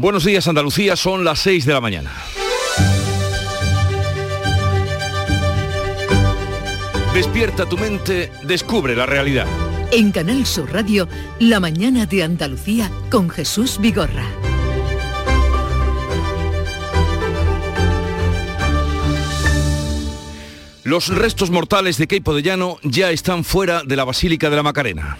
Buenos días Andalucía, son las 6 de la mañana. Despierta tu mente, descubre la realidad. En Canal Sur Radio, La mañana de Andalucía con Jesús Vigorra. Los restos mortales de Queipo de Llano ya están fuera de la Basílica de la Macarena.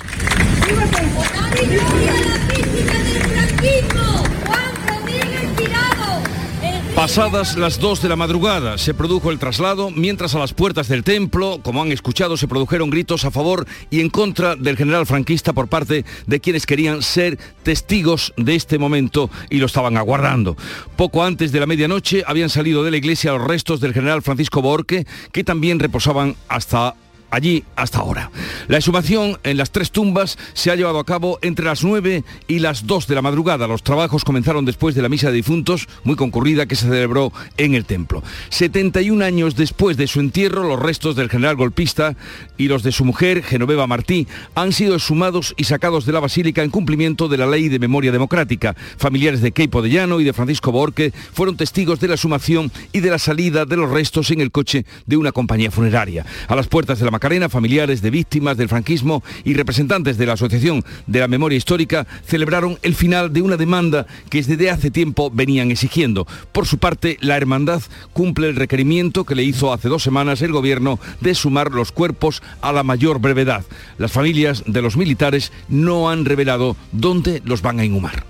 Pasadas las 2 de la madrugada se produjo el traslado, mientras a las puertas del templo, como han escuchado, se produjeron gritos a favor y en contra del general franquista por parte de quienes querían ser testigos de este momento y lo estaban aguardando. Poco antes de la medianoche habían salido de la iglesia los restos del general Francisco Borque, que también reposaban hasta allí hasta ahora. La exhumación en las tres tumbas se ha llevado a cabo entre las 9 y las 2 de la madrugada. Los trabajos comenzaron después de la misa de difuntos, muy concurrida, que se celebró en el templo. 71 años después de su entierro, los restos del general golpista y los de su mujer, Genoveva Martí, han sido exhumados y sacados de la basílica en cumplimiento de la ley de memoria democrática. Familiares de Keipo de Llano y de Francisco Borque fueron testigos de la exhumación y de la salida de los restos en el coche de una compañía funeraria. A las puertas de la Macarena, familiares de víctimas del franquismo y representantes de la Asociación de la Memoria Histórica celebraron el final de una demanda que desde hace tiempo venían exigiendo. Por su parte, la hermandad cumple el requerimiento que le hizo hace dos semanas el gobierno de sumar los cuerpos a la mayor brevedad. Las familias de los militares no han revelado dónde los van a inhumar.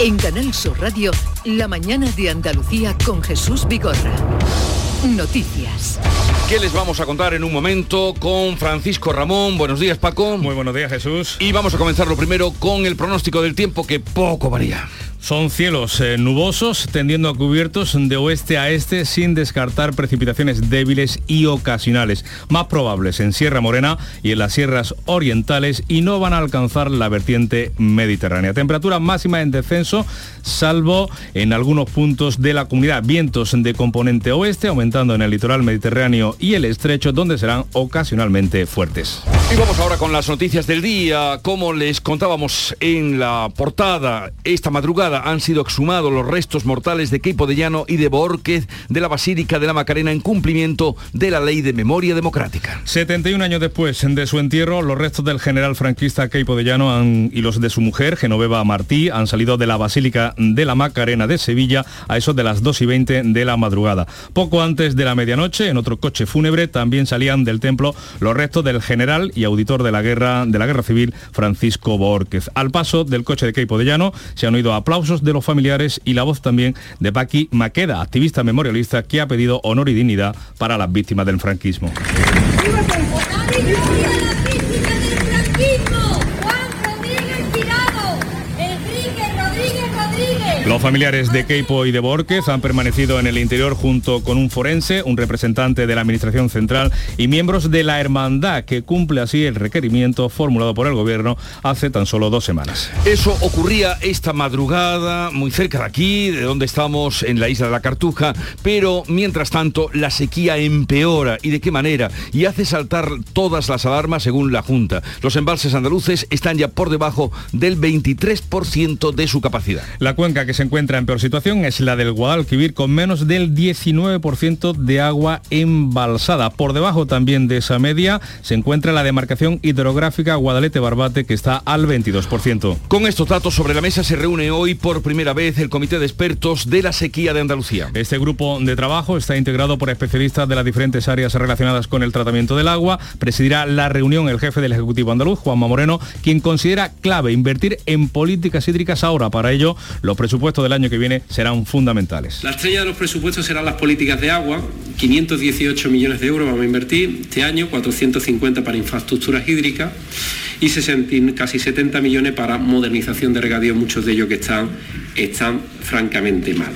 En Canal Sur Radio, La mañana de Andalucía con Jesús Vigorra. Noticias. ¿Qué les vamos a contar en un momento con Francisco Ramón? Buenos días, Paco. Muy buenos días, Jesús. Y vamos a comenzar lo primero con el pronóstico del tiempo que poco varía. Son cielos eh, nubosos tendiendo a cubiertos de oeste a este sin descartar precipitaciones débiles y ocasionales, más probables en Sierra Morena y en las sierras orientales y no van a alcanzar la vertiente mediterránea. Temperatura máxima en descenso, salvo en algunos puntos de la comunidad. Vientos de componente oeste aumentando en el litoral mediterráneo y el estrecho donde serán ocasionalmente fuertes. Y vamos ahora con las noticias del día. Como les contábamos en la portada esta madrugada, han sido exhumados los restos mortales de Queipo de Llano y de Borquez de la Basílica de la Macarena en cumplimiento de la Ley de Memoria Democrática. 71 años después de su entierro, los restos del general franquista Queipo de Llano y los de su mujer, Genoveva Martí, han salido de la Basílica de la Macarena de Sevilla a eso de las 2 y 20 de la madrugada. Poco antes de la medianoche, en otro coche fúnebre, también salían del templo los restos del general y auditor de la guerra, de la guerra civil, Francisco Borquez. Al paso del coche de Queipo de Llano se han oído aplausos de los familiares y la voz también de Paqui Maqueda, activista memorialista que ha pedido honor y dignidad para las víctimas del franquismo. Los familiares de Keipo y de Borquez han permanecido en el interior junto con un forense, un representante de la Administración Central y miembros de la Hermandad, que cumple así el requerimiento formulado por el Gobierno hace tan solo dos semanas. Eso ocurría esta madrugada, muy cerca de aquí, de donde estamos, en la isla de la Cartuja, pero mientras tanto la sequía empeora. ¿Y de qué manera? Y hace saltar todas las alarmas según la Junta. Los embalses andaluces están ya por debajo del 23% de su capacidad. La cuenca que se encuentra en peor situación es la del Guadalquivir con menos del 19% de agua embalsada. Por debajo también de esa media se encuentra la demarcación hidrográfica Guadalete-Barbate que está al 22%. Con estos datos sobre la mesa se reúne hoy por primera vez el Comité de Expertos de la Sequía de Andalucía. Este grupo de trabajo está integrado por especialistas de las diferentes áreas relacionadas con el tratamiento del agua. Presidirá la reunión el jefe del Ejecutivo andaluz, Juanma Moreno, quien considera clave invertir en políticas hídricas ahora. Para ello, los presupuestos del año que viene serán fundamentales. La estrella de los presupuestos serán las políticas de agua, 518 millones de euros vamos a invertir este año, 450 para infraestructuras hídricas y casi 70 millones para modernización de regadío, muchos de ellos que están, están francamente mal.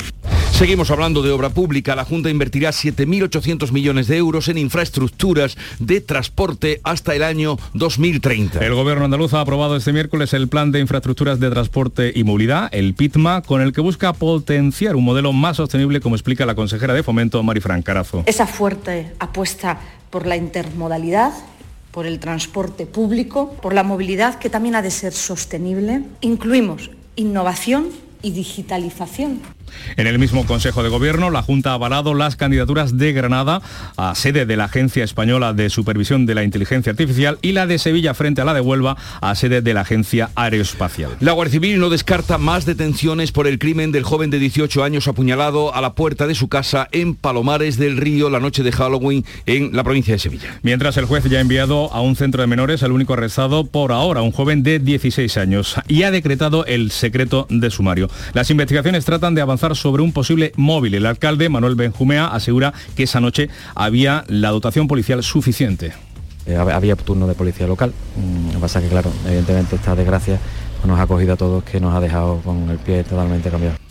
Seguimos hablando de obra pública. La Junta invertirá 7.800 millones de euros en infraestructuras de transporte hasta el año 2030. El Gobierno andaluz ha aprobado este miércoles el Plan de Infraestructuras de Transporte y Movilidad, el PITMA, con el que busca potenciar un modelo más sostenible, como explica la consejera de Fomento, Marifran Carazo. Esa fuerte apuesta por la intermodalidad por el transporte público, por la movilidad que también ha de ser sostenible. Incluimos innovación y digitalización. En el mismo Consejo de Gobierno, la Junta ha avalado las candidaturas de Granada a sede de la Agencia Española de Supervisión de la Inteligencia Artificial y la de Sevilla frente a la de Huelva a sede de la Agencia Aeroespacial. La Guardia Civil no descarta más detenciones por el crimen del joven de 18 años apuñalado a la puerta de su casa en Palomares del Río la noche de Halloween en la provincia de Sevilla. Mientras el juez ya ha enviado a un centro de menores al único arrestado por ahora, un joven de 16 años, y ha decretado el secreto de sumario. Las investigaciones tratan de avanzar sobre un posible móvil. El alcalde, Manuel Benjumea, asegura que esa noche había la dotación policial suficiente. Eh, había turno de policía local. Mm, lo que pasa que, claro, evidentemente esta desgracia nos ha cogido a todos que nos ha dejado con el pie totalmente cambiado.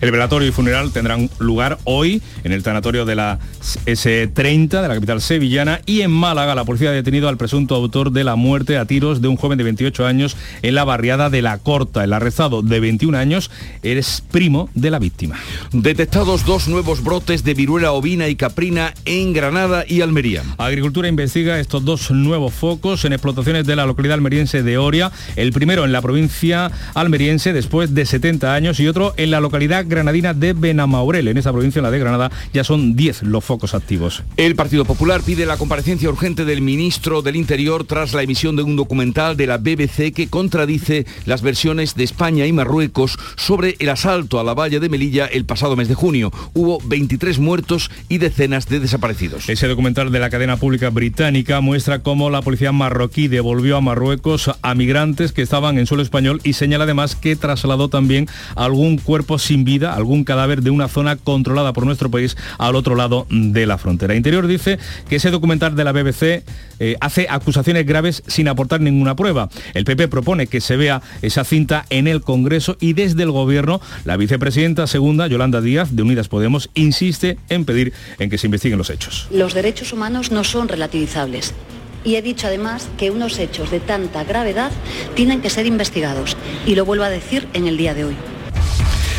El velatorio y funeral tendrán lugar hoy en el tanatorio de la S30 de la capital sevillana y en Málaga la policía ha detenido al presunto autor de la muerte a tiros de un joven de 28 años en la barriada de La Corta. El arrestado de 21 años es primo de la víctima. Detectados dos nuevos brotes de viruela ovina y caprina en Granada y Almería. Agricultura investiga estos dos nuevos focos en explotaciones de la localidad almeriense de Oria, el primero en la provincia almeriense después de 70 años y otro en la localidad granadina de Benamaurel. En esa provincia, la de Granada, ya son 10 los focos activos. El Partido Popular pide la comparecencia urgente del ministro del Interior tras la emisión de un documental de la BBC que contradice las versiones de España y Marruecos sobre el asalto a la valla de Melilla el pasado mes de junio. Hubo 23 muertos y decenas de desaparecidos. Ese documental de la cadena pública británica muestra cómo la policía marroquí devolvió a Marruecos a migrantes que estaban en suelo español y señala además que trasladó también algún cuerpo sin vida algún cadáver de una zona controlada por nuestro país al otro lado de la frontera. Interior dice que ese documental de la BBC eh, hace acusaciones graves sin aportar ninguna prueba. El PP propone que se vea esa cinta en el Congreso y desde el Gobierno la vicepresidenta segunda, Yolanda Díaz, de Unidas Podemos, insiste en pedir en que se investiguen los hechos. Los derechos humanos no son relativizables. Y he dicho además que unos hechos de tanta gravedad tienen que ser investigados. Y lo vuelvo a decir en el día de hoy.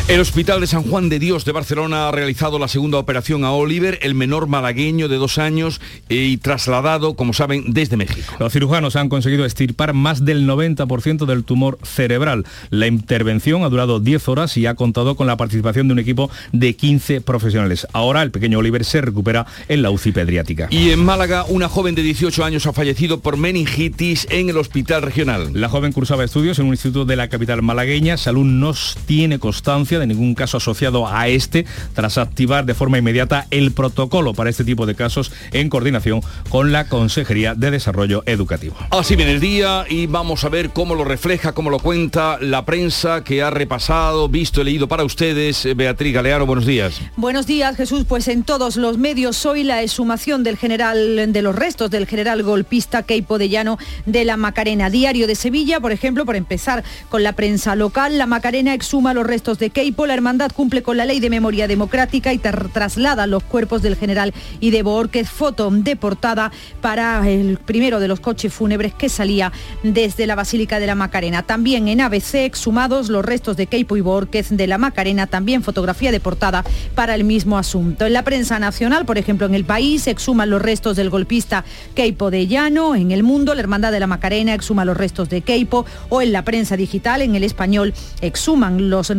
El Hospital de San Juan de Dios de Barcelona ha realizado la segunda operación a Oliver, el menor malagueño de dos años y trasladado, como saben, desde México. Los cirujanos han conseguido estirpar más del 90% del tumor cerebral. La intervención ha durado 10 horas y ha contado con la participación de un equipo de 15 profesionales. Ahora el pequeño Oliver se recupera en la UCI pediátrica. Y en Málaga, una joven de 18 años ha fallecido por meningitis en el hospital regional. La joven cursaba estudios en un instituto de la capital malagueña. Salud no tiene constancia de ningún caso asociado a este, tras activar de forma inmediata el protocolo para este tipo de casos en coordinación con la Consejería de Desarrollo Educativo. Así viene el día y vamos a ver cómo lo refleja, cómo lo cuenta la prensa que ha repasado, visto y leído para ustedes. Beatriz Galeano, buenos días. Buenos días, Jesús. Pues en todos los medios hoy la exhumación del general, de los restos del general golpista Keipo de Llano de la Macarena. Diario de Sevilla, por ejemplo, por empezar con la prensa local, la Macarena exhuma los restos de Keipo la hermandad cumple con la ley de memoria democrática y traslada los cuerpos del general y de Borquez, foto de portada para el primero de los coches fúnebres que salía desde la Basílica de la Macarena. También en ABC exhumados los restos de Keipo y Borquez de la Macarena, también fotografía de portada para el mismo asunto. En la prensa nacional, por ejemplo, en el país exhuman los restos del golpista Keipo de Llano, en el mundo la hermandad de la Macarena exhuma los restos de Keipo o en la prensa digital, en el español, exhuman los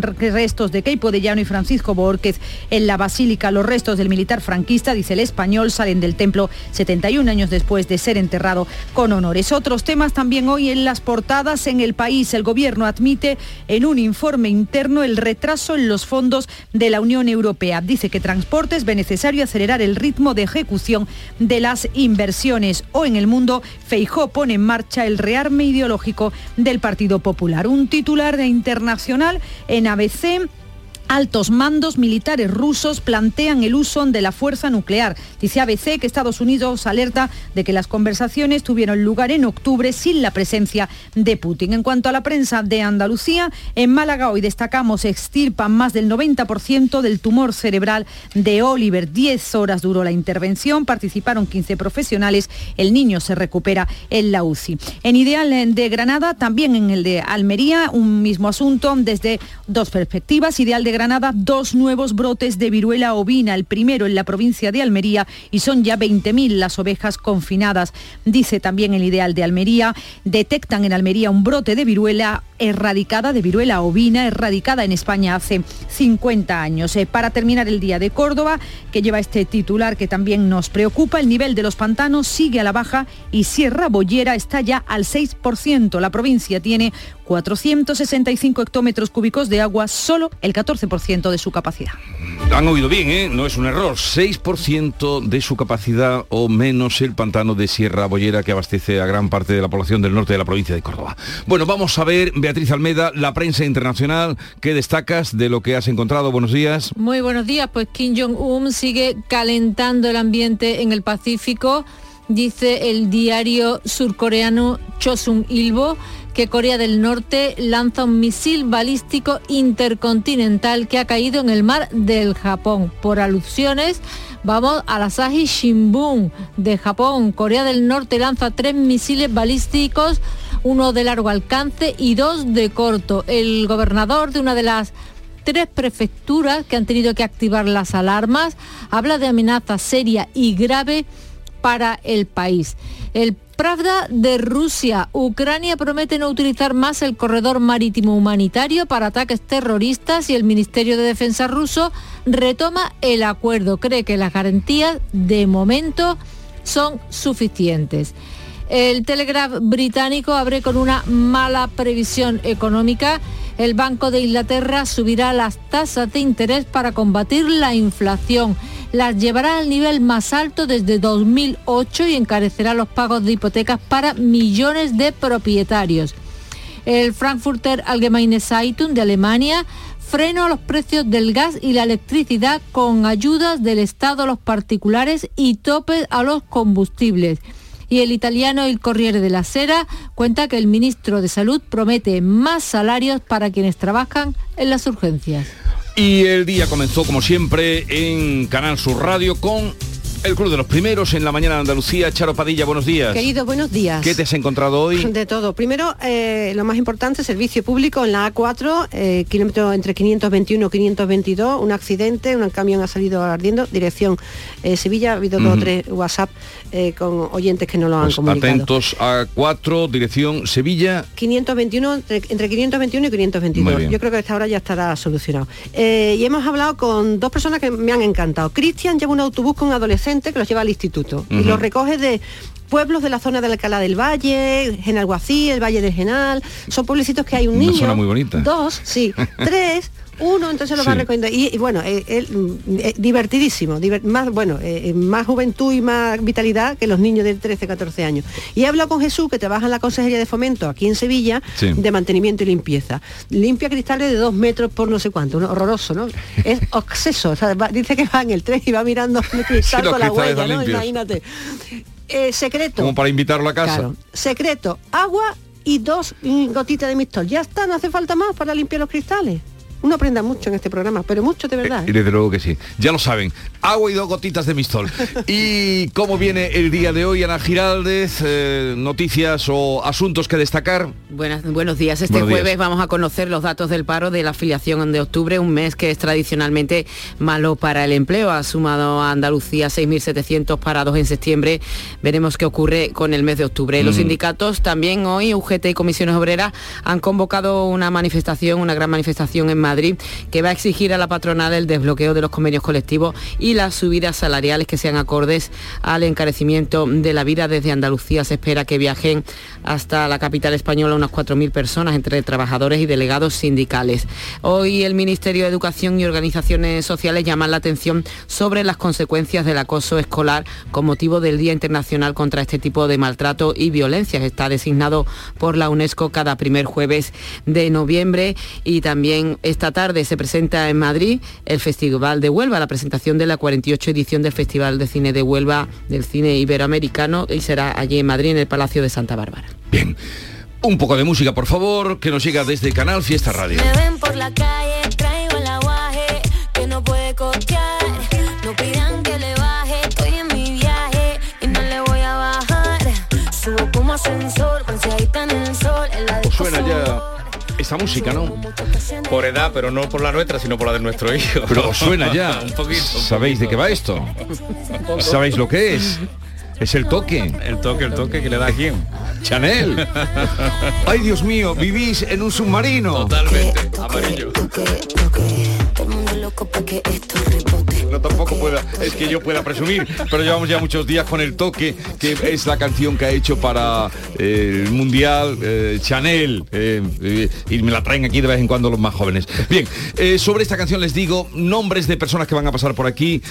de Keipo de Llano y Francisco Borquez en la Basílica. Los restos del militar franquista, dice el español, salen del templo 71 años después de ser enterrado con honores. Otros temas también hoy en las portadas. En el país, el gobierno admite en un informe interno el retraso en los fondos de la Unión Europea. Dice que transportes ve necesario acelerar el ritmo de ejecución de las inversiones. O en el mundo, Feijó pone en marcha el rearme ideológico del Partido Popular. Un titular de internacional en ABC Altos mandos militares rusos plantean el uso de la fuerza nuclear. Dice ABC que Estados Unidos alerta de que las conversaciones tuvieron lugar en octubre sin la presencia de Putin. En cuanto a la prensa de Andalucía, en Málaga hoy destacamos extirpan más del 90% del tumor cerebral de Oliver. Diez horas duró la intervención, participaron 15 profesionales, el niño se recupera en la UCI. En Ideal de Granada, también en el de Almería, un mismo asunto desde dos perspectivas. Ideal de Granada dos nuevos brotes de viruela ovina, el primero en la provincia de Almería y son ya 20.000 las ovejas confinadas. Dice también el ideal de Almería, detectan en Almería un brote de viruela erradicada, de viruela ovina, erradicada en España hace 50 años. Eh, para terminar el día de Córdoba, que lleva este titular que también nos preocupa, el nivel de los pantanos sigue a la baja y Sierra Bollera está ya al 6%. La provincia tiene 465 hectómetros cúbicos de agua, solo el 14% de su capacidad. Han oído bien, ¿eh? no es un error. 6% de su capacidad o menos el pantano de Sierra Bollera que abastece a gran parte de la población del norte de la provincia de Córdoba. Bueno, vamos a ver, Beatriz Almeda, la prensa internacional. ¿Qué destacas de lo que has encontrado? Buenos días. Muy buenos días. Pues Kim Jong-un sigue calentando el ambiente en el Pacífico, dice el diario surcoreano Chosun Ilbo que Corea del Norte lanza un misil balístico intercontinental que ha caído en el mar del Japón. Por alusiones, vamos a la Asahi Shimbun de Japón. Corea del Norte lanza tres misiles balísticos, uno de largo alcance y dos de corto. El gobernador de una de las tres prefecturas que han tenido que activar las alarmas habla de amenaza seria y grave para el país. El Pravda de Rusia. Ucrania promete no utilizar más el corredor marítimo humanitario para ataques terroristas y el Ministerio de Defensa ruso retoma el acuerdo. Cree que las garantías de momento son suficientes. El Telegraph británico abre con una mala previsión económica. El Banco de Inglaterra subirá las tasas de interés para combatir la inflación las llevará al nivel más alto desde 2008 y encarecerá los pagos de hipotecas para millones de propietarios. El Frankfurter Allgemeine Zeitung de Alemania freno a los precios del gas y la electricidad con ayudas del Estado a los particulares y topes a los combustibles. Y el italiano El Corriere de la Sera cuenta que el ministro de Salud promete más salarios para quienes trabajan en las urgencias. Y el día comenzó como siempre en Canal Sur Radio con el Club de los Primeros en la mañana de Andalucía. Charo Padilla, buenos días. Querido, buenos días. ¿Qué te has encontrado hoy? De todo. Primero, eh, lo más importante, servicio público en la A4, eh, kilómetro entre 521 y 522, un accidente, un camión ha salido ardiendo, dirección eh, Sevilla, ha habido dos o tres WhatsApp con oyentes que no lo han pues comunicado. Atentos a 4, dirección Sevilla. 521, entre, 521 y 522. Yo creo que a esta hora ya estará solucionado. y hemos hablado con dos personas que me han encantado. Cristian lleva un autobús con adolescentes que los lleva al instituto y los recoge de pueblos de la zona de Alcalá del Valle, Genalguací, el Valle de Genal, son pueblecitos que hay un niño. Una zona muy bonita. Dos, sí, tres, uno, entonces lo va a recomendar. Y, bueno, eh, mm, eh, divertidísimo, más, bueno, eh, más juventud y más vitalidad que los niños de 13, 14 años. Y he hablado con Jesús, que trabaja en la Consejería de Fomento aquí en Sevilla, de mantenimiento y limpieza. Limpia cristales de dos metros por no sé cuánto, horroroso, ¿no? Es acceso, dice que va en el tren y va mirando el cristal con la huella, ¿no? Imagínate. secreto. Como para invitarlo a casa. Secreto, agua y dos gotitas de mistol. Ya está, no hace falta más para limpiar los cristales uno aprenda mucho en este programa, pero mucho de verdad. Y ¿eh? desde luego que sí. Ya lo saben, agua y dos gotitas de mistol. ¿Y cómo viene el día de hoy, Ana Giraldez? Eh, ¿Noticias o asuntos que destacar? Buenas, buenos días. Este jueves vamos a conocer los datos del paro de la afiliación de octubre, un mes que es tradicionalmente malo para el empleo. Ha sumado a Andalucía 6.700 parados en septiembre. Veremos qué ocurre con el mes de octubre. Los mm. sindicatos también hoy, UGT y Comisiones Obreras, han convocado una manifestación, una gran manifestación en Madrid que va a exigir a la patronal el desbloqueo de los convenios colectivos y las subidas salariales que sean acordes al encarecimiento de la vida. Desde Andalucía se espera que viajen hasta la capital española unas 4.000 personas entre trabajadores y delegados sindicales. Hoy el Ministerio de Educación y Organizaciones Sociales llaman la atención sobre las consecuencias del acoso escolar con motivo del Día Internacional contra este tipo de maltrato y violencia. Está designado por la UNESCO cada primer jueves de noviembre y también esta tarde se presenta en Madrid el Festival de Huelva, la presentación de la 48 edición del Festival de Cine de Huelva del cine iberoamericano y será allí en Madrid en el Palacio de Santa Bárbara. Bien. Un poco de música, por favor, que nos llega desde Canal Fiesta Radio. Me ven por la calle, traigo el aguaje, que no puede costear. No pidan que le baje, estoy en mi viaje y no le voy a bajar. Subo como ascensor, ahí en el sol, en la Suena ya esta música, ¿no? Por edad, pero no por la nuestra, sino por la de nuestro hijo. Pero suena ya. un poquito. un ¿Sabéis de qué va esto? ¿Sabéis lo que es? Es el toque. El toque, el toque que le da a quién. Chanel. Ay, Dios mío, vivís en un submarino. Totalmente. Amarillo. Tampoco pueda, es que yo pueda presumir, pero llevamos ya muchos días con el toque, que es la canción que ha hecho para eh, el Mundial eh, Chanel, eh, y me la traen aquí de vez en cuando los más jóvenes. Bien, sobre esta canción les digo nombres de personas que van a pasar por aquí.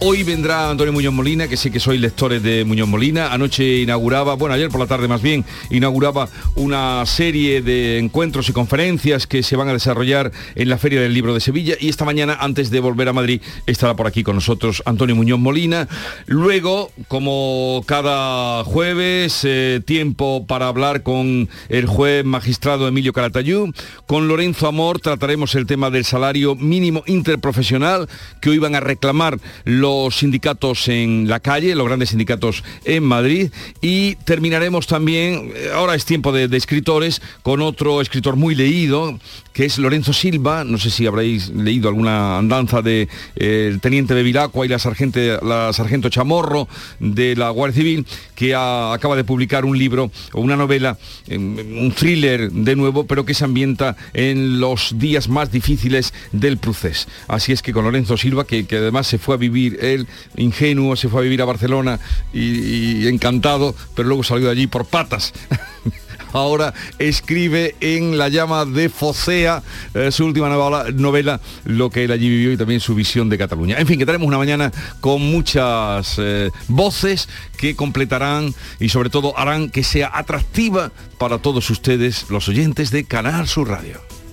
Hoy vendrá Antonio Muñoz Molina, que sé que sois lectores de Muñoz Molina. Anoche inauguraba, bueno, ayer por la tarde más bien, inauguraba una serie de encuentros y conferencias que se van a desarrollar en la Feria del Libro de Sevilla y esta mañana, antes de volver a Madrid, estará por aquí con nosotros Antonio Muñoz Molina. Luego, como cada jueves, eh, tiempo para hablar con el juez magistrado Emilio Caratayú. Con Lorenzo Amor trataremos el tema del salario mínimo interprofesional que hoy van a reclamar los sindicatos en la calle, los grandes sindicatos en Madrid. Y terminaremos también, eh, ahora es tiempo de, escritores, con otro escritor muy leído, que es Lorenzo Silva. No sé si habréis leído alguna andanza de eh, de Vilacua y la sargento, la sargento Chamorro de la Guardia Civil, que acaba de publicar un libro o una novela, eh, un thriller de nuevo, pero que se ambienta en los días más difíciles del procés. Así es que con Lorenzo Silva, que, además se fue a vivir, él ingenuo, se fue a vivir a Barcelona y encantado, pero luego salió de allí por patas. ahora escribe en La llama de Focea, eh, su última novela, lo que él allí vivió y también su visión de Cataluña. En fin, que tenemos una mañana con muchas eh, voces que completarán y sobre todo harán que sea atractiva para todos ustedes, los oyentes de Canal Sur Radio.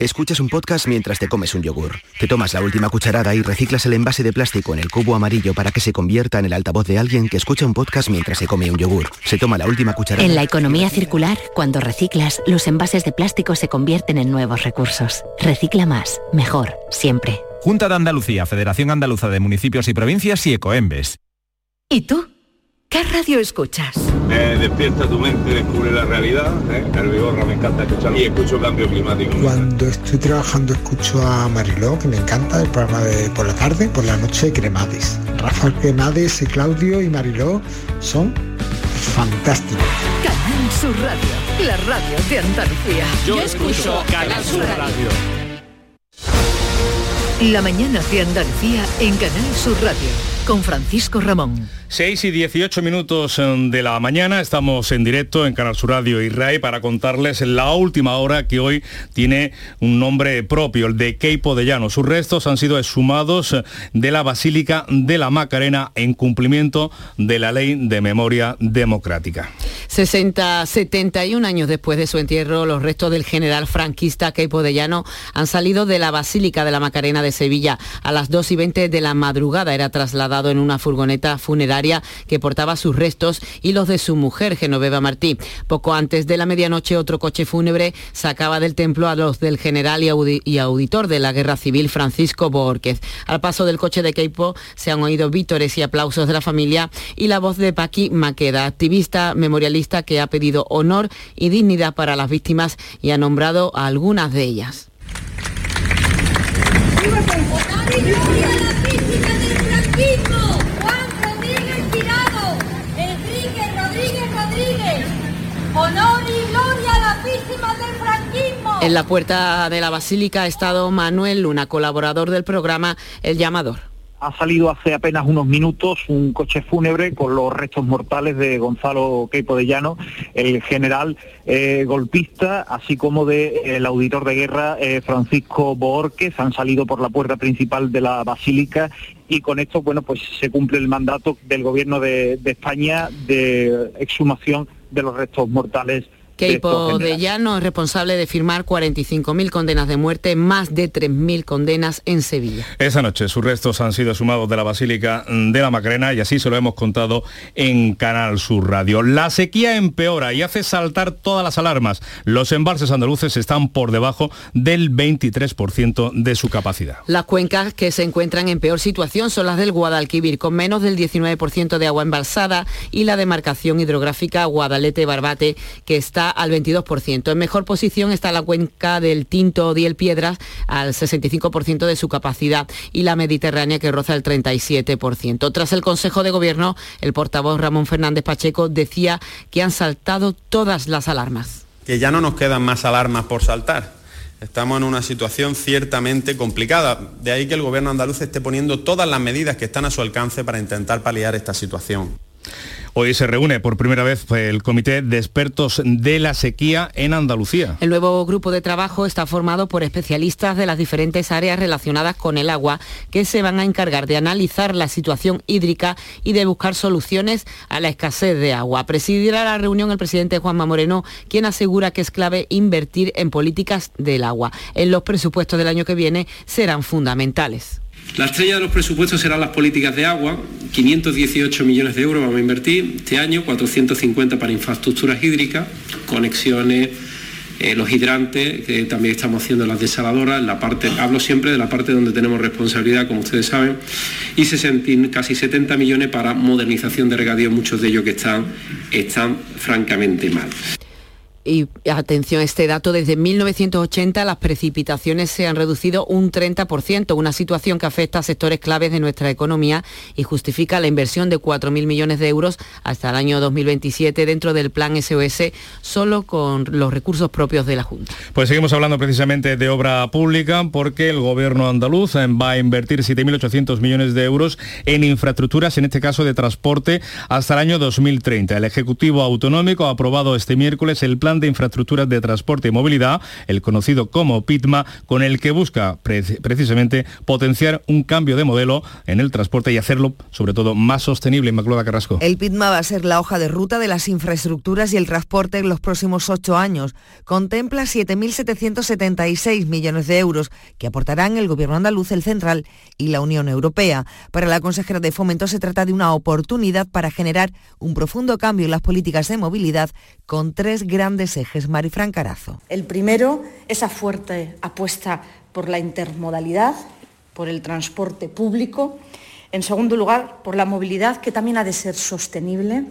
Escuchas un podcast mientras te comes un yogur. Te tomas la última cucharada y reciclas el envase de plástico en el cubo amarillo para que se convierta en el altavoz de alguien que escucha un podcast mientras se come un yogur. Se toma la última cucharada. En la economía circular, cuando reciclas, los envases de plástico se convierten en nuevos recursos. Recicla más, mejor, siempre. Junta de Andalucía, Federación Andaluza de Municipios y Provincias y Ecoembes. ¿Y tú? ¿Qué radio escuchas? Me despierta tu mente, descubre la realidad. ¿eh? El Vigorra me encanta escuchar y escucho cambio climático. Cuando estoy trabajando escucho a Mariló, que me encanta, el programa de por la tarde, por la noche Cremades. Rafael Cremades, y Claudio y Mariló son fantásticos. Canal Sur Radio, la radio de Andalucía. Yo escucho Canal Sur Radio. La mañana de Andalucía en Canal Sur Radio con Francisco Ramón. 6 y 18 minutos eh, de la mañana, estamos en directo en Canal Sur Radio y RAI para contarles la última hora que hoy tiene un nombre propio, el de Keipo de Llano. Sus restos han sido exhumados eh, de la Basílica de la Macarena en cumplimiento de la Ley de Memoria Democrática. 60, 71 años después de su entierro, los restos del general franquista Keipo de Llano han salido de la Basílica de la Macarena de Sevilla. A las 2 y 20 de la madrugada era trasladado en una furgoneta funeraria que portaba sus restos y los de su mujer, Genoveva Martí. Poco antes de la medianoche, otro coche fúnebre sacaba del templo a los del general y, audi y auditor de la Guerra Civil, Francisco Borquez. Al paso del coche de Keipo se han oído vítores y aplausos de la familia y la voz de Paqui Maqueda, activista memorialista que ha pedido honor y dignidad para las víctimas y ha nombrado a algunas de ellas. Juan En la puerta de la Basílica ha estado Manuel Luna, colaborador del programa El Llamador. Ha salido hace apenas unos minutos un coche fúnebre con los restos mortales de Gonzalo Queipo de Llano, el general eh, golpista, así como del el auditor de guerra eh, Francisco Borges. Han salido por la puerta principal de la basílica y con esto, bueno, pues se cumple el mandato del gobierno de, de España de exhumación de los restos mortales Keipo de Llano es responsable de firmar 45.000 condenas de muerte, más de 3.000 condenas en Sevilla. Esa noche sus restos han sido sumados de la Basílica de la Macarena y así se lo hemos contado en Canal Sur Radio. La sequía empeora y hace saltar todas las alarmas. Los embalses andaluces están por debajo del 23% de su capacidad. Las cuencas que se encuentran en peor situación son las del Guadalquivir, con menos del 19% de agua embalsada, y la demarcación hidrográfica Guadalete-Barbate, que está al 22%. En mejor posición está la cuenca del Tinto Diel Piedras, al 65% de su capacidad, y la Mediterránea, que roza el 37%. Tras el Consejo de Gobierno, el portavoz Ramón Fernández Pacheco decía que han saltado todas las alarmas. Que ya no nos quedan más alarmas por saltar. Estamos en una situación ciertamente complicada. De ahí que el gobierno andaluz esté poniendo todas las medidas que están a su alcance para intentar paliar esta situación. Hoy se reúne por primera vez el Comité de Expertos de la Sequía en Andalucía. El nuevo grupo de trabajo está formado por especialistas de las diferentes áreas relacionadas con el agua que se van a encargar de analizar la situación hídrica y de buscar soluciones a la escasez de agua. Presidirá la reunión el presidente Juanma Moreno, quien asegura que es clave invertir en políticas del agua. En los presupuestos del año que viene serán fundamentales. La estrella de los presupuestos serán las políticas de agua, 518 millones de euros vamos a invertir este año, 450 para infraestructuras hídricas, conexiones, eh, los hidrantes, que también estamos haciendo las desaladoras, la parte, hablo siempre de la parte donde tenemos responsabilidad, como ustedes saben, y 60, casi 70 millones para modernización de regadío, muchos de ellos que están, están francamente mal. Y atención a este dato, desde 1980 las precipitaciones se han reducido un 30%, una situación que afecta a sectores claves de nuestra economía y justifica la inversión de 4.000 millones de euros hasta el año 2027 dentro del plan SOS, solo con los recursos propios de la Junta. Pues seguimos hablando precisamente de obra pública porque el gobierno andaluz va a invertir 7.800 millones de euros en infraestructuras, en este caso de transporte, hasta el año 2030. El Ejecutivo Autonómico ha aprobado este miércoles el plan de Infraestructuras de Transporte y Movilidad, el conocido como PITMA, con el que busca precisamente potenciar un cambio de modelo en el transporte y hacerlo sobre todo más sostenible. Inmaculada Carrasco. El PITMA va a ser la hoja de ruta de las infraestructuras y el transporte en los próximos ocho años. Contempla 7.776 millones de euros que aportarán el Gobierno andaluz, el Central y la Unión Europea. Para la consejera de Fomento se trata de una oportunidad para generar un profundo cambio en las políticas de movilidad con tres grandes ejes. Marifran Carazo. El primero, esa fuerte apuesta por la intermodalidad, por el transporte público. En segundo lugar, por la movilidad, que también ha de ser sostenible.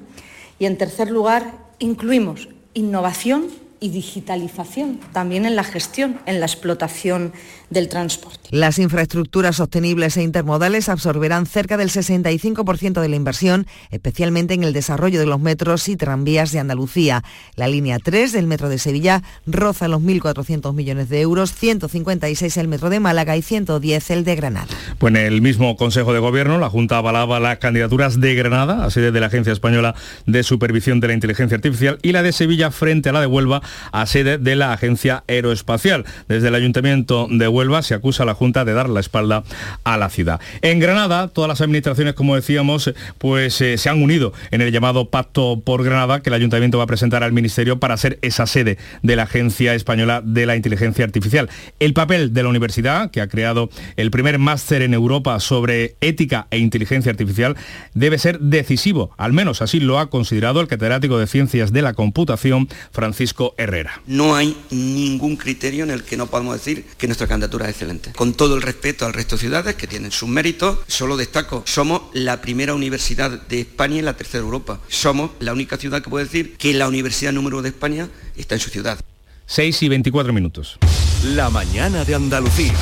Y en tercer lugar, incluimos innovación y digitalización, también en la gestión, en la explotación del transporte. Las infraestructuras sostenibles e intermodales absorberán cerca del 65% de la inversión, especialmente en el desarrollo de los metros y tranvías de Andalucía. La línea 3 del metro de Sevilla roza los 1.400 millones de euros, 156 el metro de Málaga y 110 el de Granada. Pues en el mismo Consejo de Gobierno, la Junta avalaba las candidaturas de Granada, a sede de la Agencia Española de Supervisión de la Inteligencia Artificial, y la de Sevilla frente a la de Huelva, a sede de la Agencia Aeroespacial. Desde el Ayuntamiento de Huelva, se acusa a la Junta de dar la espalda a la ciudad. En Granada, todas las administraciones, como decíamos, pues eh, se han unido en el llamado Pacto por Granada que el Ayuntamiento va a presentar al Ministerio para ser esa sede de la Agencia Española de la Inteligencia Artificial. El papel de la universidad, que ha creado el primer máster en Europa sobre ética e inteligencia artificial, debe ser decisivo, al menos así lo ha considerado el catedrático de Ciencias de la Computación, Francisco Herrera. No hay ningún criterio en el que no podamos decir que nuestra candidatura excelente. Con todo el respeto al resto de ciudades que tienen sus méritos, solo destaco, somos la primera universidad de España y la tercera Europa. Somos la única ciudad que puede decir que la universidad número de España está en su ciudad. 6 y 24 minutos. La mañana de Andalucía.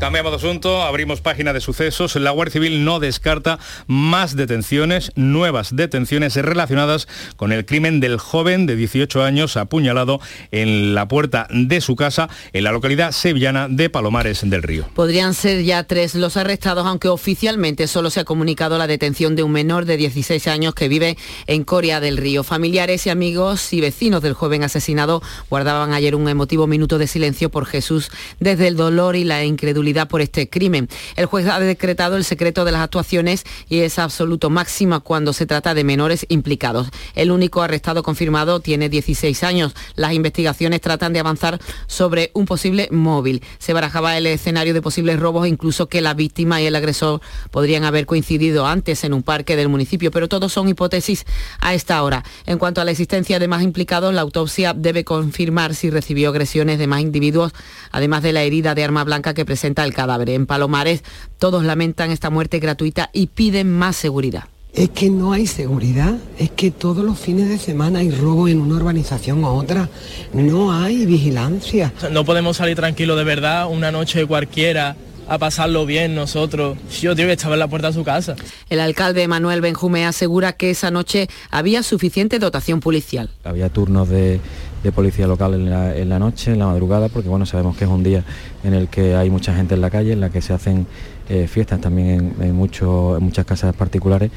Cambiamos de asunto, abrimos página de sucesos. La Guardia Civil no descarta más detenciones, nuevas detenciones relacionadas con el crimen del joven de 18 años apuñalado en la puerta de su casa en la localidad sevillana de Palomares del Río. Podrían ser ya tres los arrestados, aunque oficialmente solo se ha comunicado la detención de un menor de 16 años que vive en Coria del Río. Familiares y amigos y vecinos del joven asesinado guardaban ayer un emotivo minuto de silencio por Jesús desde el dolor y la incredulidad por este crimen. El juez ha decretado el secreto de las actuaciones y es absoluto máxima cuando se trata de menores implicados. El único arrestado confirmado tiene 16 años. Las investigaciones tratan de avanzar sobre un posible móvil. Se barajaba el escenario de posibles robos, incluso que la víctima y el agresor podrían haber coincidido antes en un parque del municipio, pero todos son hipótesis a esta hora. En cuanto a la existencia de más implicados, la autopsia debe confirmar si recibió agresiones de más individuos, además de la herida de arma blanca que presenta el cadáver. En Palomares, todos lamentan esta muerte gratuita y piden más seguridad. Es que no hay seguridad, es que todos los fines de semana hay robo en una urbanización o otra, no hay vigilancia. No podemos salir tranquilos de verdad una noche cualquiera a pasarlo bien nosotros. Yo tío que estaba en la puerta de su casa. El alcalde Manuel Benjume asegura que esa noche había suficiente dotación policial. Había turnos de, de policía local en la, noche, en la madrugada, porque bueno, sabemos que es un día en el que hay mucha gente en la calle, en la que se hacen eh, fiestas también en, muchas casas particulares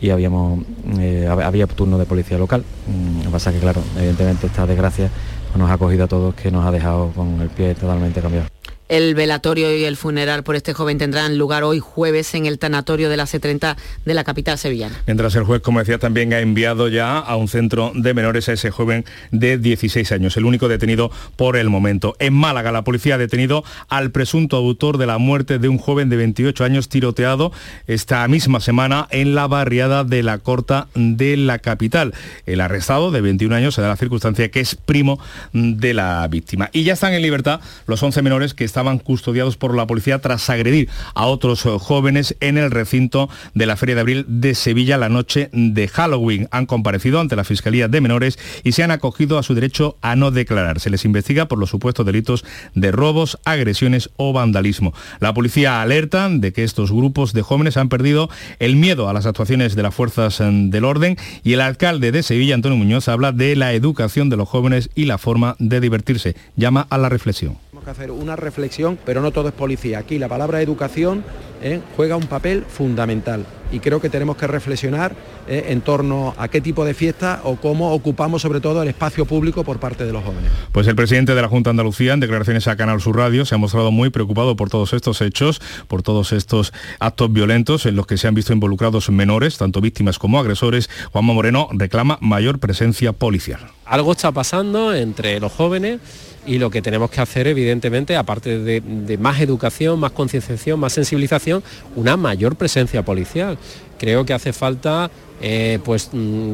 y habíamos, eh, había turno de policía local. Mm, lo que pasa que claro, evidentemente esta desgracia nos ha cogido a todos que nos ha dejado con el pie totalmente cambiado. El velatorio y el funeral por este joven tendrán lugar hoy jueves en el tanatorio de la C30 de la capital sevillana. Mientras el juez, como decía, también ha enviado ya a un centro de menores a ese joven de 16 años, el único detenido por el momento. En Málaga, la policía ha detenido al presunto autor de la muerte de un joven de 28 años tiroteado esta misma semana en la barriada de la Corta de la capital. El arrestado de 21 años se da la circunstancia que es primo de la víctima. Y ya están en libertad los 11 menores que estaban custodiados por la policía tras agredir a otros jóvenes en el recinto de la Feria de Abril de Sevilla la noche de Halloween. Han comparecido ante la Fiscalía de Menores y se han acogido a su derecho a no declarar. Se les investiga por los supuestos delitos de robos, agresiones o vandalismo. La policía alerta de que estos grupos de jóvenes han perdido el miedo a las actuaciones de las fuerzas del orden y el alcalde de Sevilla, Antonio Muñoz, habla de la educación de los jóvenes y la forma de divertirse. Llama a la reflexión que hacer una reflexión, pero no todo es policía. Aquí la palabra educación eh, juega un papel fundamental y creo que tenemos que reflexionar eh, en torno a qué tipo de fiesta o cómo ocupamos sobre todo el espacio público por parte de los jóvenes. Pues el presidente de la Junta de Andalucía, en declaraciones a Canal Sur Radio, se ha mostrado muy preocupado por todos estos hechos, por todos estos actos violentos en los que se han visto involucrados menores, tanto víctimas como agresores. Juanma Moreno reclama mayor presencia policial. Algo está pasando entre los jóvenes y lo que tenemos que hacer evidentemente, aparte de, más educación, más concienciación, más sensibilización, una mayor presencia policial. Creo que hace falta eh, pues,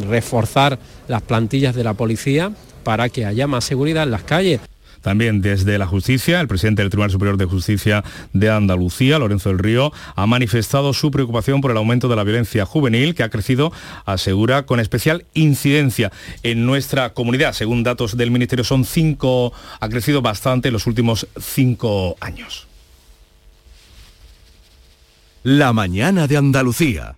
reforzar las plantillas de la policía para que haya más seguridad en las calles. También desde la justicia, el presidente del Tribunal Superior de Justicia de Andalucía, Lorenzo del Río, ha manifestado su preocupación por el aumento de la violencia juvenil que ha crecido, asegura, con especial incidencia en nuestra comunidad. Según datos del Ministerio, son cinco, ha crecido bastante en los últimos cinco años. La mañana de Andalucía.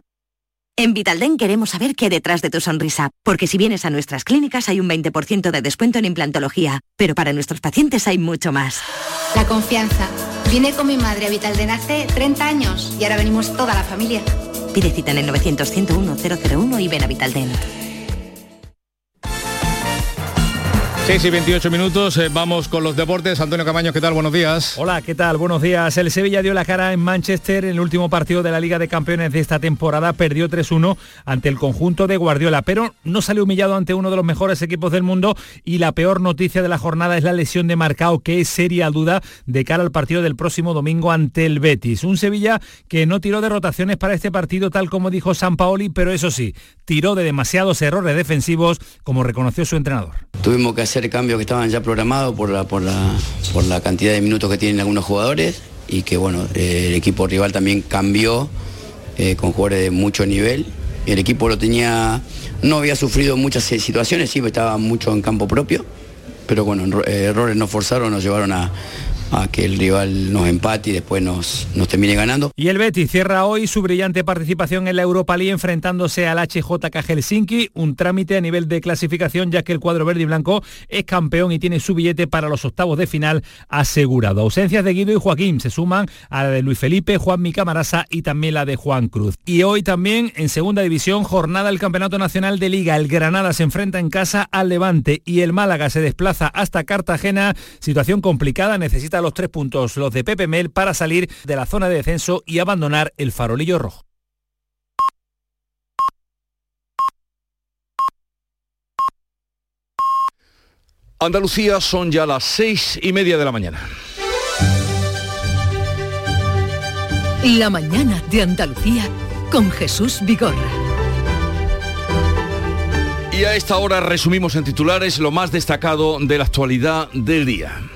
En Vitalden queremos saber qué detrás de tu sonrisa, porque si vienes a nuestras clínicas hay un 20% de descuento en implantología, pero para nuestros pacientes hay mucho más. La confianza. Vine con mi madre a Vitalden hace 30 años y ahora venimos toda la familia. Pide cita en el 900-101-001 y ven a Vitalden. 6 y 28 minutos, eh, vamos con los deportes. Antonio Camaño, ¿qué tal? Buenos días. Hola, ¿qué tal? Buenos días. El Sevilla dio la cara en Manchester en el último partido de la Liga de Campeones de esta temporada. Perdió 3-1 ante el conjunto de Guardiola, pero no salió humillado ante uno de los mejores equipos del mundo y la peor noticia de la jornada es la lesión de Marcao, que es seria duda de cara al partido del próximo domingo ante el Betis. Un Sevilla que no tiró de rotaciones para este partido, tal como dijo San Paoli, pero eso sí, tiró de demasiados errores defensivos, como reconoció su entrenador. Tuvimos que hacer cambios que estaban ya programados por la, por la, por la cantidad de minutos que tienen algunos jugadores y que bueno, eh, el equipo rival también cambió eh, con jugadores de mucho nivel. El equipo lo tenía, no había sufrido muchas situaciones, sí, estaba mucho en campo propio, pero bueno, errores no forzaron, nos llevaron a, a que el rival nos empate y después nos, termine ganando. Y el Betis cierra hoy su brillante participación en la Europa League enfrentándose al HJK Helsinki, un trámite a nivel de clasificación ya que el cuadro verde y blanco es campeón y tiene su billete para los octavos de final asegurado. Ausencias de Guido y Joaquín se suman a la de Luis Felipe, Juan Micamarasa y también la de Juan Cruz. Y hoy también en segunda división, jornada del Campeonato Nacional de Liga. El Granada se enfrenta en casa al Levante y el Málaga se desplaza hasta Cartagena. Situación complicada, necesita los tres puntos los de Pepe Mel para salir de la zona de descenso y abandonar el farolillo rojo. Andalucía son ya las seis y media de la mañana. La mañana de Andalucía con Jesús Vigorra. Y a esta hora resumimos en titulares lo más destacado de la actualidad del día.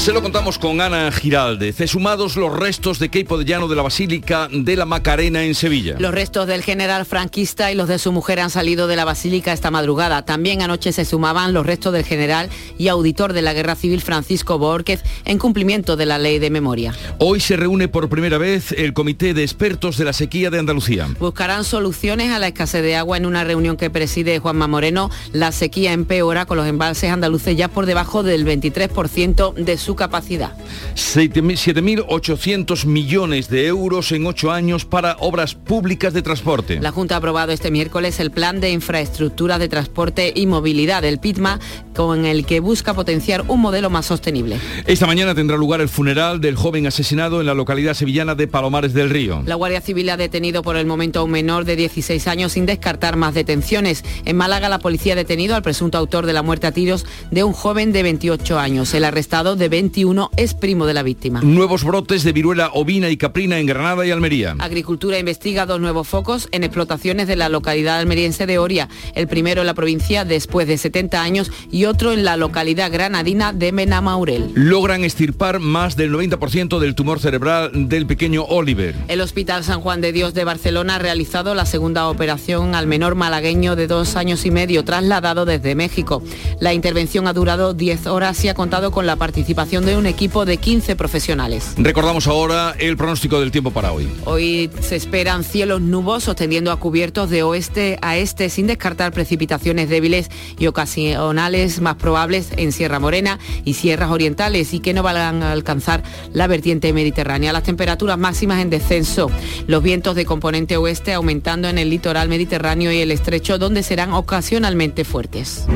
Se lo contamos con Ana Giralde. Exhumados los restos de Keipo de Llano de la Basílica de la Macarena en Sevilla. Los restos del general franquista y los de su mujer han salido de la Basílica esta madrugada. También anoche se sumaban los restos del general y auditor de la Guerra Civil Francisco Borquez en cumplimiento de la ley de memoria. Hoy se reúne por primera vez el Comité de Expertos de la Sequía de Andalucía. Buscarán soluciones a la escasez de agua en una reunión que preside Juanma Moreno. La sequía empeora con los embalses andaluces ya por debajo del 23% de su capacidad. 7.800 millones de euros en ocho años para obras públicas de transporte. La Junta ha aprobado este miércoles el Plan de Infraestructura de Transporte y Movilidad del PITMA, con el que busca potenciar un modelo más sostenible. Esta mañana tendrá lugar el funeral del joven asesinado en la localidad sevillana de Palomares del Río. La Guardia Civil ha detenido por el momento a un menor de 16 años sin descartar más detenciones. En Málaga la policía ha detenido al presunto autor de la muerte a tiros de un joven de 28 años. El arrestado de 21 es primo de la víctima. Nuevos brotes de viruela ovina y caprina en Granada y Almería. Agricultura investiga dos nuevos focos en explotaciones de la localidad almeriense de Oria. El primero en la provincia después de 70 años y otro en la localidad granadina de Menamaurel. Logran estirpar más del 90% del tumor cerebral del pequeño Oliver. El Hospital San Juan de Dios de Barcelona ha realizado la segunda operación al menor malagueño de dos años y medio trasladado desde México. La intervención ha durado 10 horas y ha contado con la participación de un equipo de 15 profesionales. Recordamos ahora el pronóstico del tiempo para hoy. Hoy se esperan cielos nubosos tendiendo a cubiertos de oeste a este sin descartar precipitaciones débiles y ocasionales más probables en Sierra Morena y sierras orientales y que no van a alcanzar la vertiente mediterránea. Las temperaturas máximas en descenso. Los vientos de componente oeste aumentando en el litoral mediterráneo y el estrecho donde serán ocasionalmente fuertes.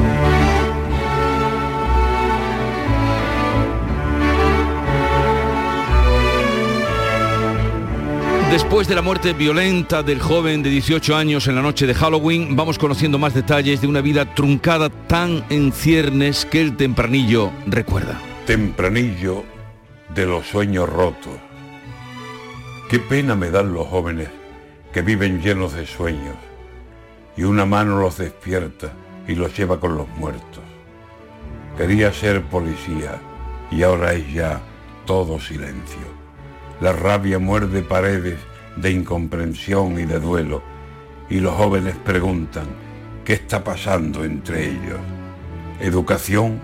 Después de la muerte violenta del joven de 18 años en la noche de Halloween, vamos conociendo más detalles de una vida truncada tan en ciernes que el tempranillo recuerda. Tempranillo de los sueños rotos. Qué pena me dan los jóvenes que viven llenos de sueños y una mano los despierta y los lleva con los muertos. Quería ser policía y ahora es ya todo silencio. La rabia muerde paredes de incomprensión y de duelo y los jóvenes preguntan, ¿qué está pasando entre ellos? Educación,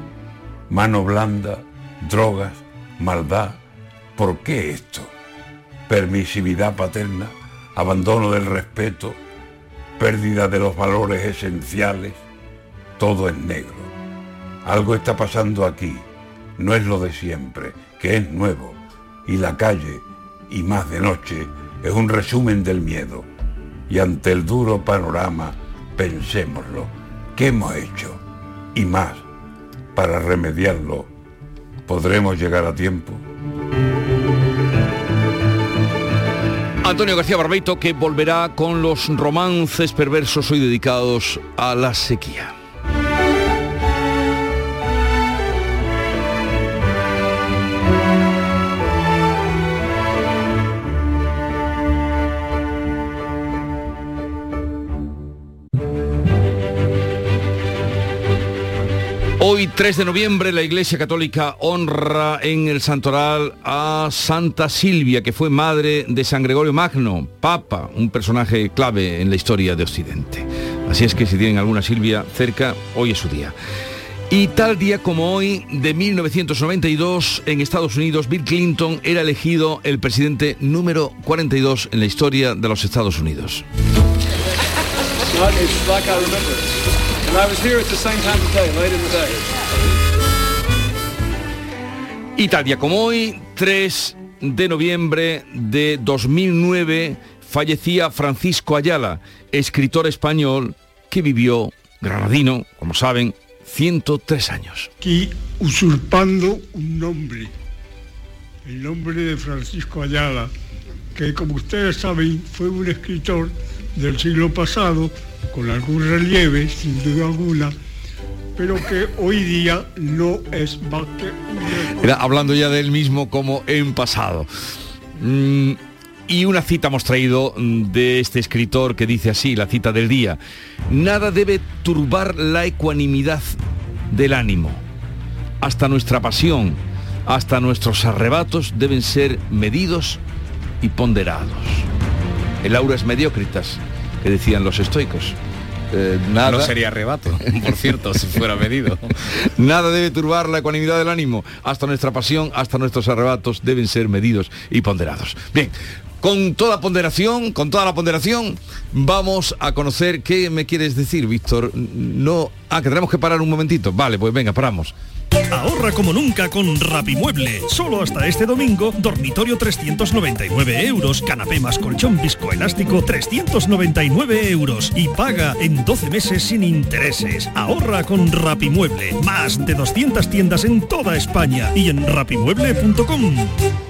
mano blanda, drogas, maldad, ¿por qué esto? Permisividad paterna, abandono del respeto, pérdida de los valores esenciales, todo es negro. Algo está pasando aquí, no es lo de siempre, que es nuevo y la calle, y más de noche, es un resumen del miedo. Y ante el duro panorama, pensémoslo, ¿qué hemos hecho? Y más, para remediarlo, ¿podremos llegar a tiempo? Antonio García Barbeito que volverá con los romances perversos hoy dedicados a la sequía. Hoy, 3 de noviembre, la Iglesia Católica honra en el santoral a Santa Silvia, que fue madre de San Gregorio Magno, papa, un personaje clave en la historia de Occidente. Así es que si tienen alguna Silvia cerca, hoy es su día. Y tal día como hoy, de 1992, en Estados Unidos, Bill Clinton era elegido el presidente número 42 en la historia de los Estados Unidos. Y tal día como hoy, 3 de noviembre de 2009, fallecía Francisco Ayala, escritor español que vivió, granadino, como saben, 103 años. Aquí usurpando un nombre, el nombre de Francisco Ayala, que como ustedes saben fue un escritor del siglo pasado, con algún relieve, sin duda alguna, pero que hoy día no es más que... Era hablando ya de él mismo como en pasado. Mm, y una cita hemos traído de este escritor que dice así, la cita del día. Nada debe turbar la ecuanimidad del ánimo. Hasta nuestra pasión, hasta nuestros arrebatos deben ser medidos y ponderados. El aura es mediocritas, que decían los estoicos. Eh, nada... No sería arrebato, por cierto, si fuera medido. nada debe turbar la ecuanimidad del ánimo. Hasta nuestra pasión, hasta nuestros arrebatos deben ser medidos y ponderados. Bien, con toda ponderación, con toda la ponderación, vamos a conocer qué me quieres decir, Víctor. No, ah, que tenemos que parar un momentito. Vale, pues venga, paramos. Ahorra como nunca con Rapimueble. Solo hasta este domingo, dormitorio 399 euros, canapé más colchón viscoelástico 399 euros y paga en 12 meses sin intereses. Ahorra con Rapimueble. Más de 200 tiendas en toda España y en rapimueble.com.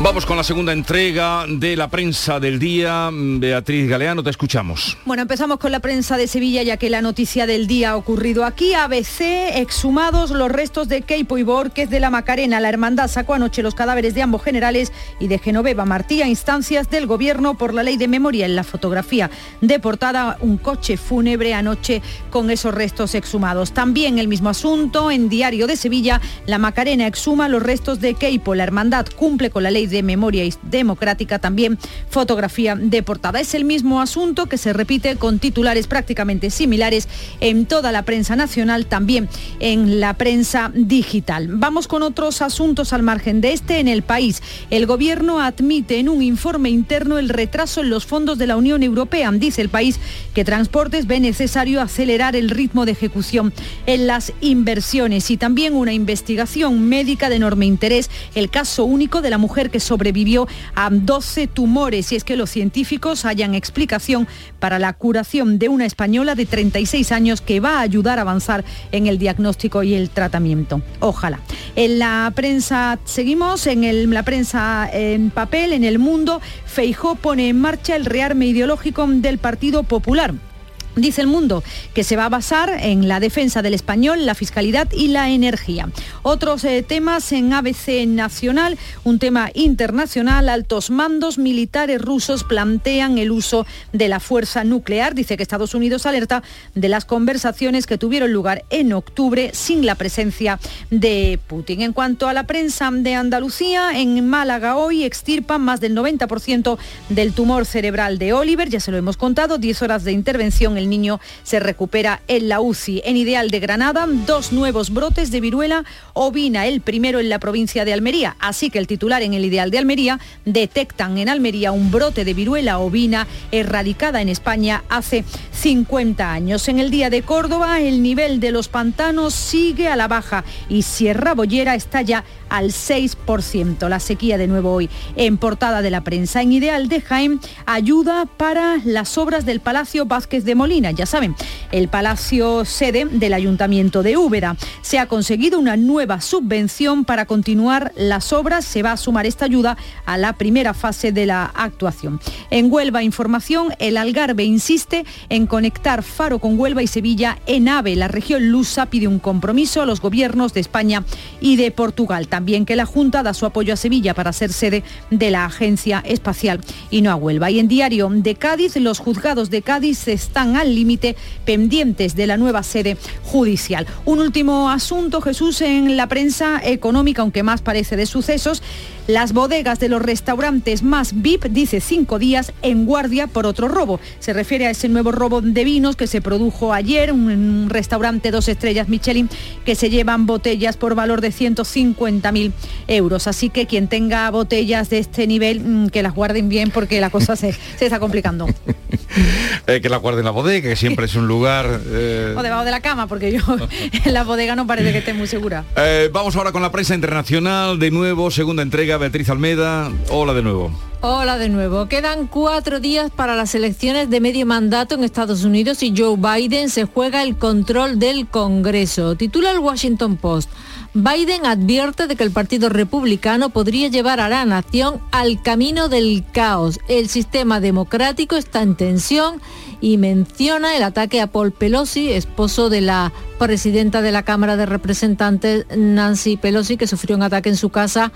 Vamos con la segunda entrega de la prensa del día. Beatriz Galeano, te escuchamos. Bueno, empezamos con la prensa de Sevilla, ya que la noticia del día ha ocurrido aquí. ABC, exhumados los restos de Keipo y Borges de la Macarena. La hermandad sacó anoche los cadáveres de ambos generales y de Genoveva Martí a instancias del gobierno por la ley de memoria. En la fotografía de portada, un coche fúnebre anoche con esos restos exhumados. También el mismo asunto en Diario de Sevilla, la Macarena exhuma los restos de Keipo. La hermandad cumple con la ley de memoria democrática, también fotografía de portada. Es el mismo asunto que se repite con titulares prácticamente similares en toda la prensa nacional, también en la prensa digital. Vamos con otros asuntos al margen de este. En el país, el gobierno admite en un informe interno el retraso en los fondos de la Unión Europea. Dice el país que Transportes ve necesario acelerar el ritmo de ejecución en las inversiones y también una investigación médica de enorme interés, el caso único de la mujer que sobrevivió a 12 tumores y es que los científicos hayan explicación para la curación de una española de 36 años que va a ayudar a avanzar en el diagnóstico y el tratamiento. Ojalá. En la prensa, seguimos en la prensa en papel, en el mundo, Feijó pone en marcha el rearme ideológico del Partido Popular. Dice el mundo que se va a basar en la defensa del español, la fiscalidad y la energía. Otros eh, temas en ABC Nacional, un tema internacional, altos mandos militares rusos plantean el uso de la fuerza nuclear. Dice que Estados Unidos alerta de las conversaciones que tuvieron lugar en octubre sin la presencia de Putin. En cuanto a la prensa de Andalucía, en Málaga hoy extirpan más del 90% del tumor cerebral de Oliver, ya se lo hemos contado, 10 horas de intervención el niño se recupera en la UCI. En Ideal de Granada, dos nuevos brotes de viruela ovina, el primero en la provincia de Almería. Así que el titular en el Ideal de Almería detectan en Almería un brote de viruela ovina erradicada en España hace 50 años. En el día de Córdoba, el nivel de los pantanos sigue a la baja y Sierra Bollera está ya al 6%. La sequía de nuevo hoy en portada de la prensa. En Ideal de Jaén, ayuda para las obras del Palacio Vázquez de Molina Ya saben, el palacio sede del Ayuntamiento de Úbeda. Se ha conseguido una nueva subvención para continuar las obras. Se va a sumar esta ayuda a la primera fase de la actuación. En Huelva Información, el Algarve insiste en conectar Faro con Huelva y Sevilla en AVE. La región lusa pide un compromiso a los gobiernos de España y de Portugal. También que la Junta da su apoyo a Sevilla para ser sede de la Agencia Espacial y no a Huelva. Y en Diario de Cádiz, los juzgados de Cádiz están al límite pendientes de la nueva sede judicial. Un último asunto, Jesús, en la prensa económica, aunque más parece de sucesos. Las bodegas de los restaurantes más VIP, dice cinco días en guardia por otro robo. Se refiere a ese nuevo robo de vinos que se produjo ayer en un restaurante dos estrellas Michelin que se llevan botellas por valor de 150.000 euros. Así que quien tenga botellas de este nivel, mm, que las guarden bien porque la cosa se, se está complicando. Eh, que la guarden en la bodega, que siempre es un lugar... eh, O debajo de la cama, porque yo en la bodega no parece que esté muy segura. Eh, vamos ahora con la prensa internacional, de nuevo, segunda entrega, Beatriz Almeda. Hola de nuevo. Hola de nuevo. Quedan cuatro días para las elecciones de medio mandato en Estados Unidos y Joe Biden se juega el control del Congreso. Titula el Washington Post. Biden advierte de que el Partido Republicano podría llevar a la nación al camino del caos. El sistema democrático está en tensión y menciona el ataque a Paul Pelosi, esposo de la presidenta de la Cámara de Representantes, Nancy Pelosi, que sufrió un ataque en su casa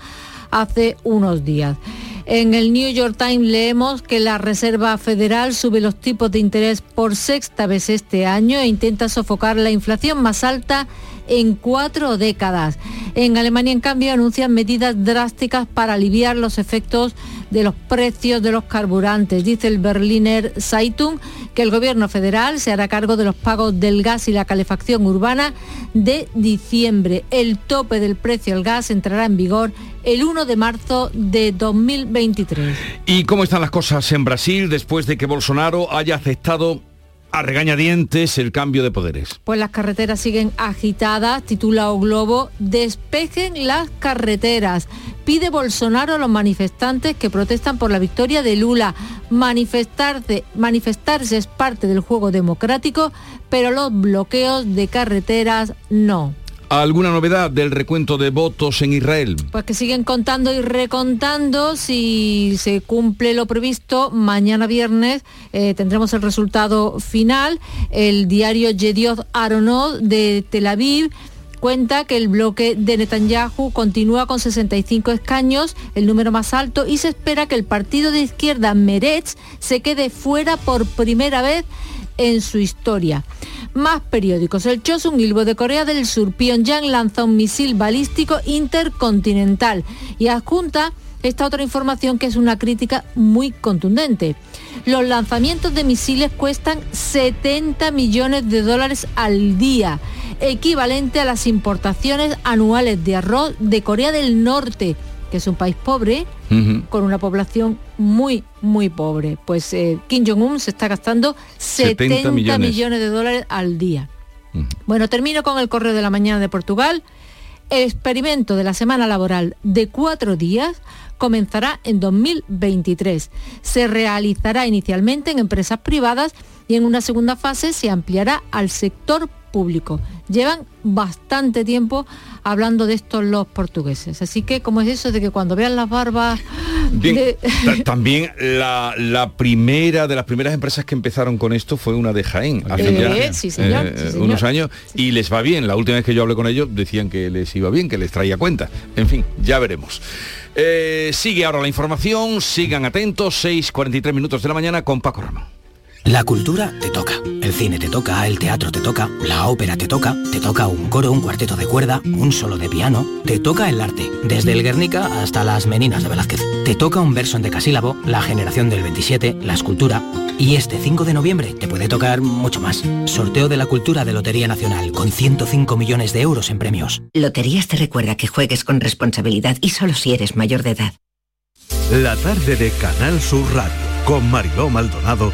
hace unos días. En el New York Times leemos que la Reserva Federal sube los tipos de interés por sexta vez este año e intenta sofocar la inflación más alta en cuatro décadas. En Alemania, en cambio, anuncian medidas drásticas para aliviar los efectos de los precios de los carburantes. Dice el Berliner Zeitung que el gobierno federal se hará cargo de los pagos del gas y la calefacción urbana de diciembre. El tope del precio del gas entrará en vigor el 1 de marzo de 2023. ¿Y cómo están las cosas en Brasil después de que Bolsonaro haya aceptado a regañadientes el cambio de poderes? Pues las carreteras siguen agitadas, titula O Globo, despejen las carreteras. Pide Bolsonaro a los manifestantes que protestan por la victoria de Lula. Manifestarse, manifestarse es parte del juego democrático, pero los bloqueos de carreteras no. ¿Alguna novedad del recuento de votos en Israel? Pues que siguen contando y recontando. Si se cumple lo previsto, mañana viernes eh, tendremos el resultado final. El diario Yedioth Aronot de Tel Aviv cuenta que el bloque de Netanyahu continúa con 65 escaños, el número más alto, y se espera que el partido de izquierda Meretz se quede fuera por primera vez en su historia. Más periódicos. El Chosun Ilbo de Corea del Sur, Pyongyang lanza un misil balístico intercontinental y adjunta esta otra información que es una crítica muy contundente. Los lanzamientos de misiles cuestan 70 millones de dólares al día, equivalente a las importaciones anuales de arroz de Corea del Norte, que es un país pobre, con una población muy, muy pobre. Pues eh, Kim Jong-un se está gastando 70, 70 millones. millones. de dólares al día. Bueno, termino con el correo de la mañana de Portugal. El experimento de la semana laboral de cuatro días comenzará en 2023. Se realizará inicialmente en empresas privadas y en una segunda fase se ampliará al sector público. Llevan bastante tiempo hablando de esto los portugueses. Así que, como es eso de que cuando vean las barbas... Bien, de- ta- también la, la primera de las primeras empresas que empezaron con esto fue una de Jaén, hace Eh, ya sí, señor, eh, sí, señor. unos años, y les va bien. La última vez que yo hablé con ellos decían que les iba bien, que les traía cuenta. En fin, ya veremos. Eh, sigue ahora la información, sigan atentos, 6.43 minutos de la mañana con Paco Ramón. La cultura te toca, el cine te toca, el teatro te toca, la ópera te toca, te toca un coro, un cuarteto de cuerda, un solo de piano, te toca el arte, desde el Guernica hasta las Meninas de Velázquez. Te toca un verso en decasílabo, la generación del 27, la escultura, y este 5 de noviembre te puede tocar mucho más. Sorteo de la cultura de Lotería Nacional con 105 millones de euros en premios. Loterías te recuerda que juegues con responsabilidad y solo si eres mayor de edad. La tarde de Canal Sur Radio con Mariló Maldonado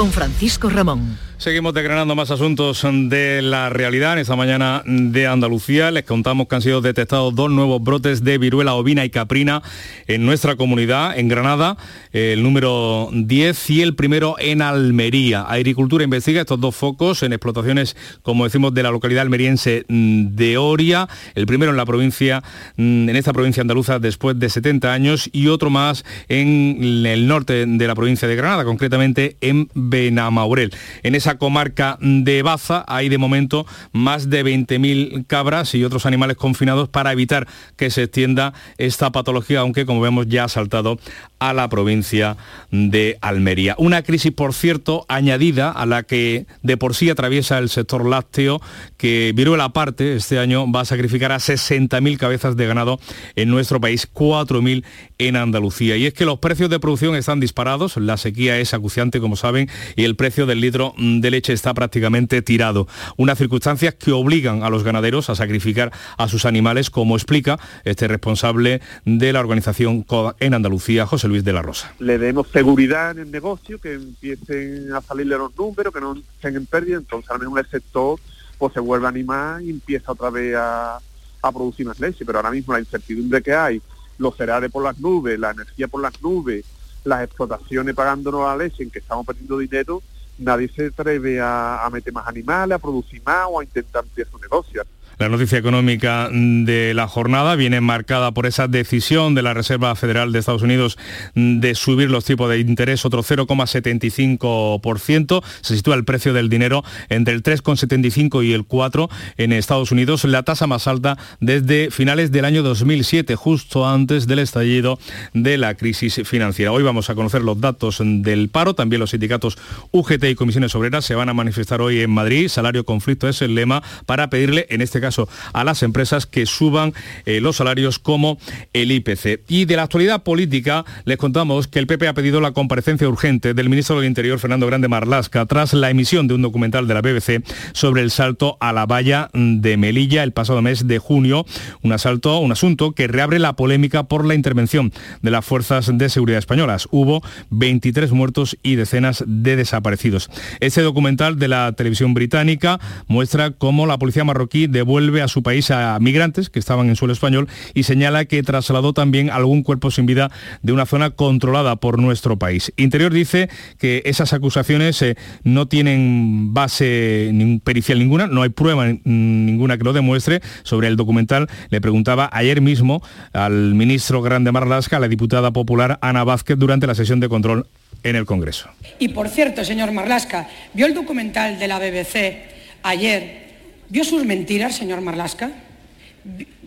con Francisco Ramón. Seguimos desgranando más asuntos de la realidad en esta mañana de Andalucía. Les contamos que han sido detectados dos nuevos brotes de viruela ovina y caprina en nuestra comunidad, en Granada, el número 10 y el primero en Almería. Agricultura investiga estos dos focos en explotaciones, como decimos, de la localidad almeriense de Oria, el primero en la provincia, en esta provincia andaluza después de 70 años y otro más en el norte de la provincia de Granada, concretamente en En esa comarca de Baza hay de momento más de 20.000 cabras y otros animales confinados para evitar que se extienda esta patología, aunque como vemos ya ha saltado a la provincia de Almería. Una crisis, por cierto, añadida a la que de por sí atraviesa el sector lácteo, que viruela aparte este año va a sacrificar a 60.000 cabezas de ganado en nuestro país, 4.000 en Andalucía. Y es que los precios de producción están disparados, la sequía es acuciante, como saben, y el precio del litro de leche está prácticamente tirado. Unas circunstancias que obligan a los ganaderos a sacrificar a sus animales, como explica este responsable de la organización CODA en Andalucía, José Luis de la Rosa. Le demos seguridad en el negocio, que empiecen a salirle los números, que no estén en pérdida, entonces a lo mejor el sector pues se vuelve a animar y empieza otra vez a, a producir más leche, pero ahora mismo la incertidumbre que hay, los cereales por las nubes, la energía por las nubes, las explotaciones pagándonos la leche en que estamos perdiendo dinero, nadie se atreve a, a meter más animales, a producir más o a intentar ampliar su negocio. La noticia económica de la jornada viene marcada por esa decisión de la Reserva Federal de Estados Unidos de subir los tipos de interés otro 0,75%. Se sitúa el precio del dinero entre el 3,75 y el 4 en Estados Unidos, la tasa más alta desde finales del año 2007, justo antes del estallido de la crisis financiera. Hoy vamos a conocer los datos del paro. También los sindicatos UGT y comisiones obreras se van a manifestar hoy en Madrid. Salario conflicto es el lema para pedirle, en este caso, a las empresas que suban eh, los salarios como el IPC. Y de la actualidad política les contamos que el PP ha pedido la comparecencia urgente del ministro del Interior, Fernando Grande Marlasca, tras la emisión de un documental de la BBC sobre el salto a la valla de Melilla el pasado mes de junio, un asalto, un asunto que reabre la polémica por la intervención de las fuerzas de seguridad españolas. Hubo 23 muertos y decenas de desaparecidos. Este documental de la televisión británica muestra cómo la policía marroquí devuelve vuelve a su país a migrantes que estaban en suelo español y señala que trasladó también algún cuerpo sin vida de una zona controlada por nuestro país. Interior dice que esas acusaciones eh, no tienen base pericial ninguna, no hay prueba ninguna que lo demuestre. Sobre el documental le preguntaba ayer mismo al ministro Grande Marlasca, a la diputada popular Ana Vázquez, durante la sesión de control en el Congreso. Y por cierto, señor Marlasca, ¿vio el documental de la BBC ayer ¿Vio sus mentiras, señor Marlasca?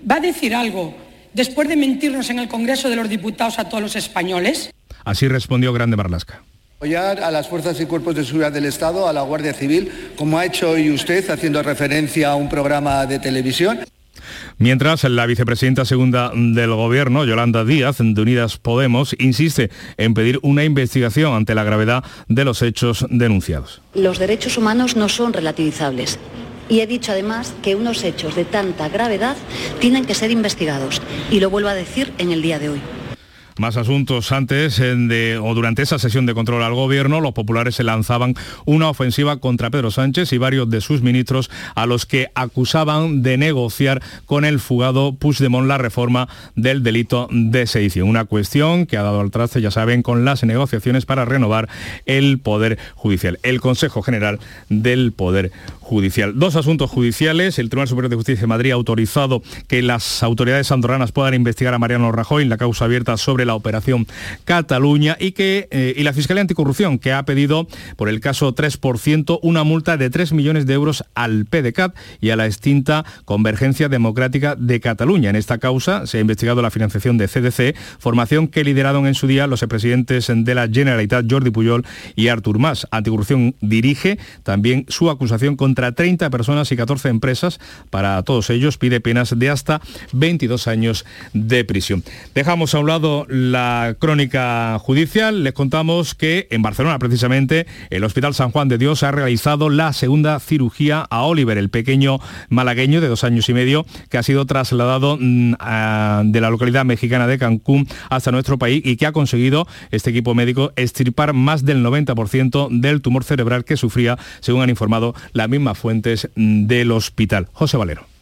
¿Va a decir algo después de mentirnos en el Congreso de los Diputados a todos los españoles? Así respondió Grande Marlasca apoyar a las fuerzas y cuerpos de seguridad del Estado, a la Guardia Civil, como ha hecho hoy usted, haciendo referencia a un programa de televisión. Mientras, la vicepresidenta segunda del Gobierno, Yolanda Díaz, de Unidas Podemos, insiste en pedir una investigación ante la gravedad de los hechos denunciados. Los derechos humanos no son relativizables. Y he dicho además que unos hechos de tanta gravedad tienen que ser investigados. Y lo vuelvo a decir en el día de hoy. Más asuntos antes o durante esa sesión de control al gobierno, los populares se lanzaban una ofensiva contra Pedro Sánchez y varios de sus ministros a los que acusaban de negociar con el fugado Puigdemont la reforma del delito de sedición. Una cuestión que ha dado al traste, ya saben, con las negociaciones para renovar el Poder Judicial, el Consejo General del Poder Judicial. Dos asuntos judiciales. El Tribunal Superior de Justicia de Madrid ha autorizado que las autoridades andorranas puedan investigar a Mariano Rajoy en la causa abierta sobre la operación Cataluña y, que, eh, y la Fiscalía Anticorrupción, que ha pedido por el caso 3% una multa de 3 millones de euros al PDCAT y a la extinta Convergencia Democrática de Cataluña. En esta causa se ha investigado la financiación de CDC, formación que lideraron en su día los presidentes de la Generalitat, Jordi Puyol y Artur Mas. Anticorrupción dirige también su acusación contra 30 personas y 14 empresas. Para todos ellos pide penas de hasta 22 años de prisión. Dejamos a un lado la crónica judicial, les contamos que en Barcelona precisamente el Hospital San Juan de Dios ha realizado la segunda cirugía a Oliver, el pequeño malagueño de dos años y medio que ha sido trasladado mm, de la localidad mexicana de Cancún hasta nuestro país y que ha conseguido este equipo médico extirpar más del 90% del tumor cerebral que sufría, según han informado las mismas fuentes mm, del hospital. José Valero.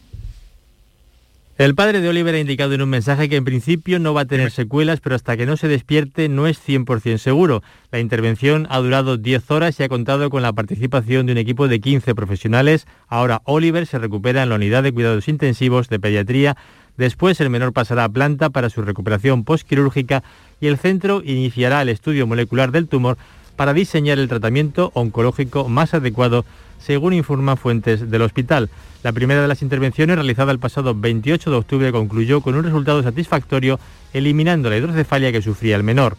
El padre de Oliver ha indicado en un mensaje que en principio no va a tener secuelas, pero hasta que no se despierte no es 100% seguro. La intervención ha durado 10 horas y ha contado con la participación de un equipo de 15 profesionales. Ahora Oliver se recupera en la unidad de cuidados intensivos de pediatría. Después el menor pasará a planta para su recuperación postquirúrgica y el centro iniciará el estudio molecular del tumor para diseñar el tratamiento oncológico más adecuado, según informan fuentes del hospital. La primera de las intervenciones, realizada el pasado 28 de octubre, concluyó con un resultado satisfactorio, eliminando la hidrocefalia que sufría el menor.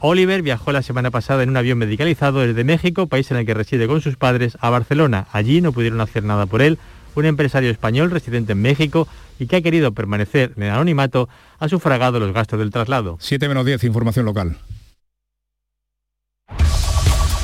Oliver viajó la semana pasada en un avión medicalizado desde México, país en el que reside con sus padres, a Barcelona. Allí no pudieron hacer nada por él. Un empresario español residente en México y que ha querido permanecer en el anonimato ha sufragado los gastos del traslado. 7 menos 10, información local.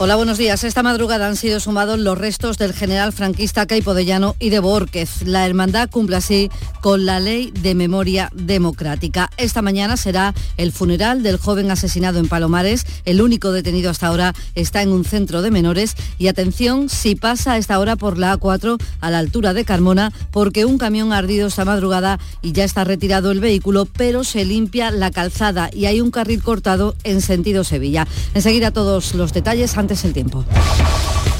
Hola, buenos días. Esta madrugada han sido sumados los restos del general franquista Caipo y de Borquez. La hermandad cumple así con la ley de memoria democrática. Esta mañana será el funeral del joven asesinado en Palomares. El único detenido hasta ahora está en un centro de menores. Y atención, si pasa a esta hora por la A4 a la altura de Carmona, porque un camión ha ardido esta madrugada y ya está retirado el vehículo, pero se limpia la calzada y hay un carril cortado en sentido Sevilla. Enseguida todos los detalles antes el tiempo.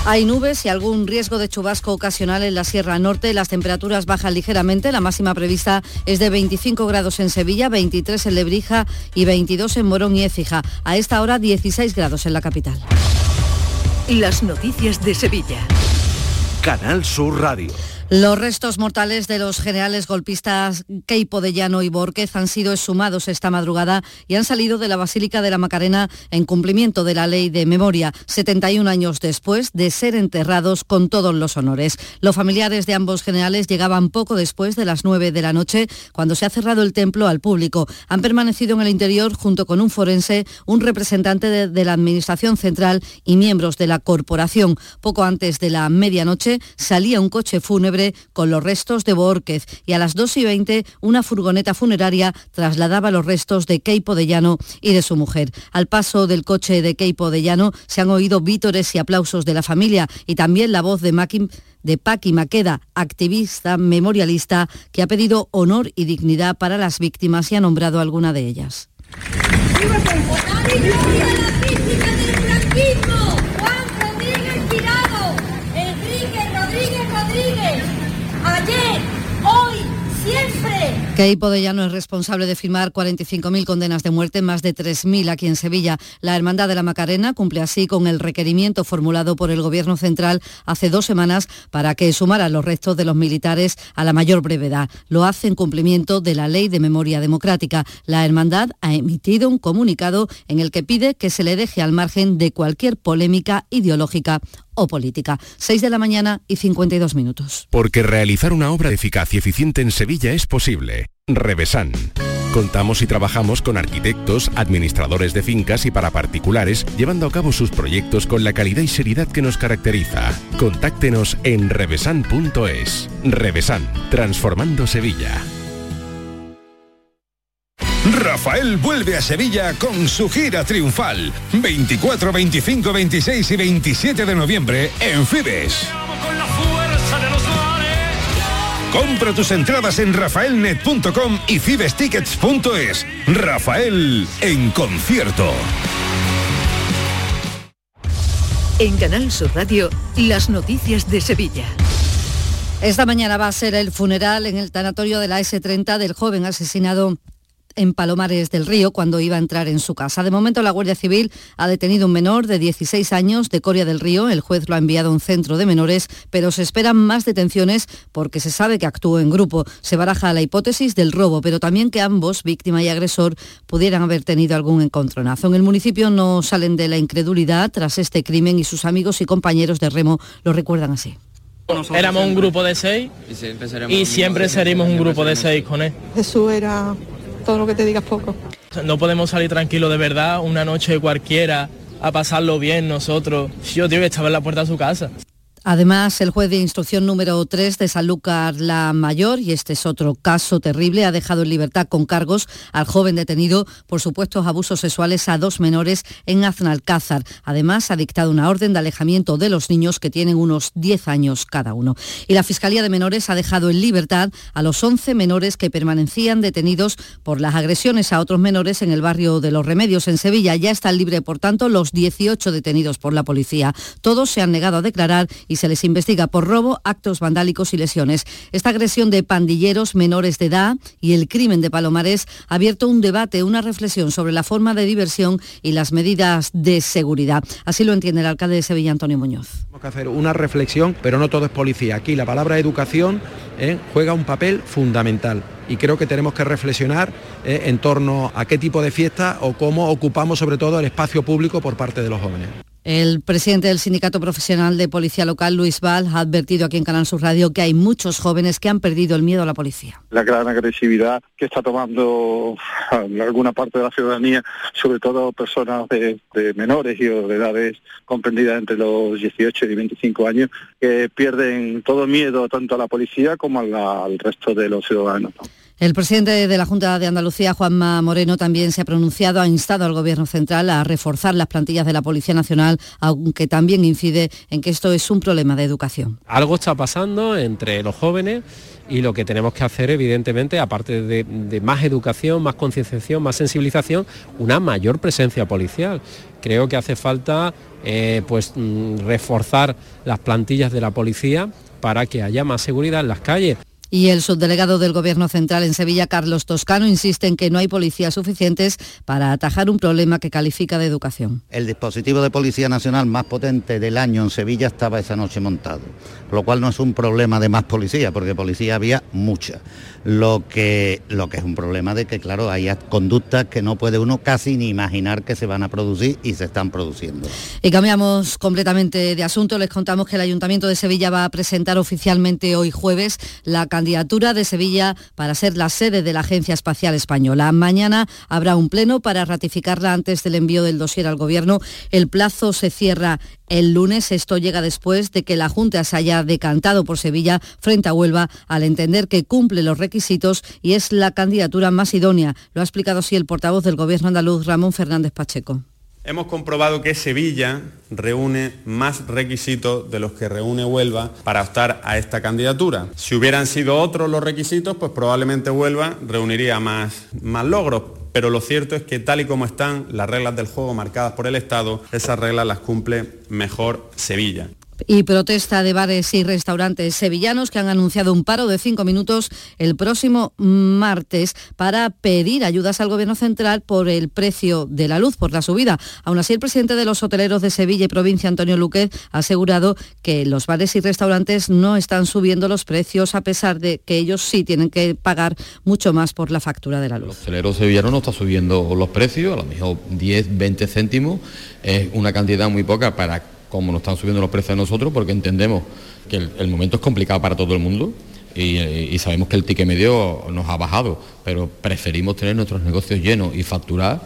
Hay nubes y algún riesgo de chubasco ocasional en la Sierra Norte. Las temperaturas bajan ligeramente. La máxima prevista es de 25 grados en Sevilla, 23 en Lebrija y 22 en Morón y Écija. A esta hora 16 grados en la capital. Las noticias de Sevilla. Canal Sur Radio. Los restos mortales de los generales golpistas Keipo de Llano y Borquez han sido exhumados esta madrugada y han salido de la Basílica de la Macarena en cumplimiento de la ley de memoria, 71 años después de ser enterrados con todos los honores. Los familiares de ambos generales llegaban poco después de las 9 de la noche, cuando se ha cerrado el templo al público. Han permanecido en el interior junto con un forense, un representante de, de la Administración Central y miembros de la corporación. Poco antes de la medianoche salía un coche fúnebre con los restos de Borquez y a las 2 y 20 una furgoneta funeraria trasladaba los restos de Keipo de Llano y de su mujer. Al paso del coche de Keipo de Llano se han oído vítores y aplausos de la familia y también la voz de Maquin de Paqui Maqueda, activista memorialista, que ha pedido honor y dignidad para las víctimas y ha nombrado alguna de ellas. Keipo de Llano es responsable de firmar 45.000 condenas de muerte, más de 3.000 aquí en Sevilla. La Hermandad de la Macarena cumple así con el requerimiento formulado por el Gobierno Central hace dos semanas para que sumaran los restos de los militares a la mayor brevedad. Lo hace en cumplimiento de la Ley de Memoria Democrática. La Hermandad ha emitido un comunicado en el que pide que se le deje al margen de cualquier polémica ideológica o política. 6 de la mañana y 52 minutos. Porque realizar una obra eficaz y eficiente en Sevilla es posible. Revesan. Contamos y trabajamos con arquitectos, administradores de fincas y para particulares, llevando a cabo sus proyectos con la calidad y seriedad que nos caracteriza. Contáctenos en revesan.es. Revesan, transformando Sevilla. Rafael vuelve a Sevilla con su gira triunfal. 24, 25, 26 y 27 de noviembre en Fibes. Compra tus entradas en rafaelnet.com y fibestickets.es. Rafael en concierto. En Canal Sur Radio, las noticias de Sevilla. Esta mañana va a ser el funeral en el tanatorio de la S30 del joven asesinado en Palomares del Río cuando iba a entrar en su casa. De momento la Guardia Civil ha detenido un menor de 16 años de Coria del Río. El juez lo ha enviado a un centro de menores, pero se esperan más detenciones porque se sabe que actuó en grupo. Se baraja la hipótesis del robo, pero también que ambos, víctima y agresor, pudieran haber tenido algún encontronazo. En el municipio no salen de la incredulidad tras este crimen y sus amigos y compañeros de remo lo recuerdan así. Éramos un grupo de seis y siempre seremos un grupo de seis con él. Jesús era todo lo que te digas poco. No podemos salir tranquilos de verdad una noche cualquiera a pasarlo bien nosotros. Yo, tío, que estaba en la puerta de su casa. Además, el juez de instrucción número 3 de Sanlúcar la Mayor, y este es otro caso terrible, ha dejado en libertad con cargos al joven detenido por supuestos abusos sexuales a dos menores en Aznalcázar. Además, ha dictado una orden de alejamiento de los niños que tienen unos 10 años cada uno. Y la Fiscalía de Menores ha dejado en libertad a los 11 menores que permanecían detenidos por las agresiones a otros menores en el barrio de Los Remedios, en Sevilla. Ya están libres, por tanto, los 18 detenidos por la policía. Todos se han negado a declarar y se les investiga por robo, actos vandálicos y lesiones. Esta agresión de pandilleros menores de edad y el crimen de Palomares ha abierto un debate, una reflexión sobre la forma de diversión y las medidas de seguridad. Así lo entiende el alcalde de Sevilla, Antonio Muñoz. Tenemos que hacer una reflexión, pero no todo es policía. Aquí la palabra educación eh, juega un papel fundamental y creo que tenemos que reflexionar eh, en torno a qué tipo de fiesta o cómo ocupamos sobre todo el espacio público por parte de los jóvenes. El presidente del Sindicato Profesional de Policía Local, Luis Val, ha advertido aquí en Canal Sur Radio que hay muchos jóvenes que han perdido el miedo a la policía. La gran agresividad que está tomando alguna parte de la ciudadanía, sobre todo personas de, menores y de edades comprendidas entre los 18 y 25 años, que pierden todo miedo tanto a la policía como al resto de los ciudadanos. ¿no? El presidente de la Junta de Andalucía, Juanma Moreno, también se ha pronunciado, ha instado al Gobierno central a reforzar las plantillas de la Policía Nacional, aunque también incide en que esto es un problema de educación. Algo está pasando entre los jóvenes y lo que tenemos que hacer, evidentemente, aparte de, más educación, más concienciación, más sensibilización, una mayor presencia policial. Creo que hace falta eh, pues, mm, reforzar las plantillas de la policía para que haya más seguridad en las calles. Y el subdelegado del Gobierno Central en Sevilla, Carlos Toscano, insiste en que no hay policías suficientes para atajar un problema que califica de educación. El dispositivo de Policía Nacional más potente del año en Sevilla estaba esa noche montado, lo cual no es un problema de más policía, porque policía había mucha. Lo que, lo que es un problema de que, claro, hay conductas que no puede uno casi ni imaginar que se van a producir y se están produciendo. Y cambiamos completamente de asunto. Les contamos que el Ayuntamiento de Sevilla va a presentar oficialmente hoy jueves la candidatura de Sevilla para ser la sede de la Agencia Espacial Española. Mañana habrá un pleno para ratificarla antes del envío del dossier al Gobierno. El plazo se cierra el lunes. Esto llega después de que la Junta se haya decantado por Sevilla frente a Huelva al entender que cumple los requisitos y es la candidatura más idónea. Lo ha explicado así el portavoz del Gobierno andaluz, Ramón Fernández Pacheco. Hemos comprobado que Sevilla reúne más requisitos de los que reúne Huelva para optar a esta candidatura. Si hubieran sido otros los requisitos, pues probablemente Huelva reuniría más, más logros. Pero lo cierto es que tal y como están las reglas del juego marcadas por el Estado, esas reglas las cumple mejor Sevilla y protesta de bares y restaurantes sevillanos que han anunciado un paro de cinco minutos el próximo martes para pedir ayudas al Gobierno central por el precio de la luz, por la subida. Aún así, el presidente de los hoteleros de Sevilla y provincia, Antonio Luque, ha asegurado que los bares y restaurantes no están subiendo los precios a pesar de que ellos sí tienen que pagar mucho más por la factura de la luz. El hotelero sevillano no está subiendo los precios, a lo mejor 10, 20 céntimos, es una cantidad muy poca para como nos están subiendo los precios a nosotros, porque entendemos que el, momento es complicado para todo el mundo y, y, sabemos que el ticket medio nos ha bajado, pero preferimos tener nuestros negocios llenos y facturar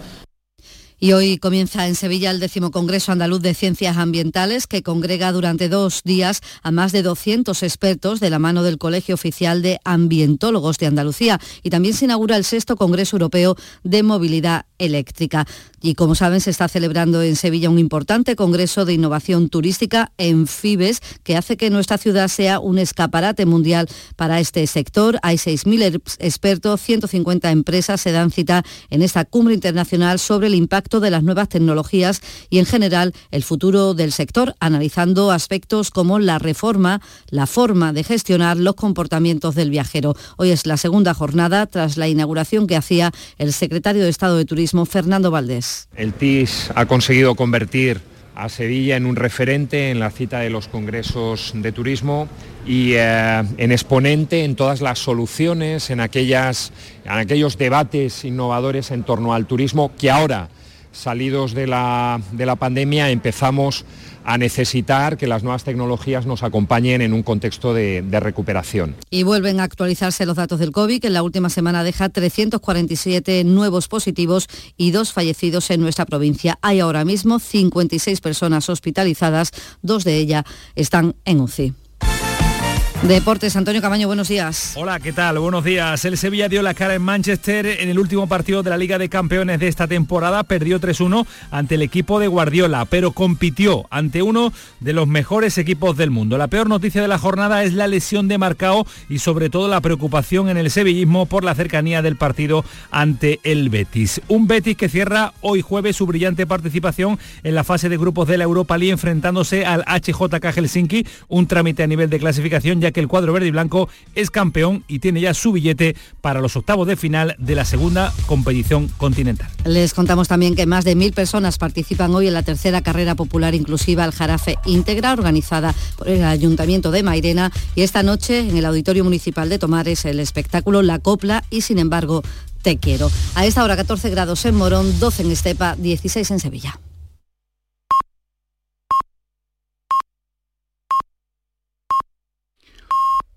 y hoy comienza en Sevilla el décimo Congreso Andaluz de Ciencias Ambientales que congrega durante dos días a más de 200 expertos de la mano del Colegio Oficial de Ambientólogos de Andalucía. Y también se inaugura el sexto Congreso Europeo de Movilidad Eléctrica. Y como saben, se está celebrando en Sevilla un importante Congreso de Innovación Turística en Fibes que hace que nuestra ciudad sea un escaparate mundial para este sector. Hay 6.000 expertos, 150 empresas se dan cita en esta cumbre internacional sobre el impacto de las nuevas tecnologías y en general el futuro del sector, analizando aspectos como la reforma, la forma de gestionar los comportamientos del viajero. Hoy es la segunda jornada tras la inauguración que hacía el secretario de Estado de Turismo, Fernando Valdés. El TIS ha conseguido convertir a Sevilla en un referente en la cita de los congresos de turismo y eh, en exponente en todas las soluciones, en, aquellas, en aquellos debates innovadores en torno al turismo que ahora salidos de la, de la pandemia empezamos a necesitar que las nuevas tecnologías nos acompañen en un contexto de, de, recuperación. Y vuelven a actualizarse los datos del COVID, que en la última semana deja 347 nuevos positivos y dos fallecidos en nuestra provincia. Hay ahora mismo 56 personas hospitalizadas, dos de ellas están en UCI. Deportes, Antonio Camaño, buenos días. Hola, ¿qué tal? Buenos días. El Sevilla dio la cara en Manchester en el último partido de la Liga de Campeones de esta temporada. Perdió 3-1 ante el equipo de Guardiola, pero compitió ante uno de los mejores equipos del mundo. La peor noticia de la jornada es la lesión de Marcao y sobre todo la preocupación en el sevillismo por la cercanía del partido ante el Betis. Un Betis que cierra hoy jueves su brillante participación en la fase de grupos de la Europa League enfrentándose al HJK Helsinki, un trámite a nivel de clasificación que el cuadro verde y blanco es campeón y tiene ya su billete para los octavos de final de la segunda competición continental. Les contamos también que más de mil personas participan hoy en la tercera carrera popular inclusiva al Jarafe Íntegra, organizada por el Ayuntamiento de Mairena y esta noche en el Auditorio Municipal de Tomares el espectáculo La Copla y sin embargo Te Quiero. A esta hora 14 grados en Morón, 12 en Estepa, 16 en Sevilla.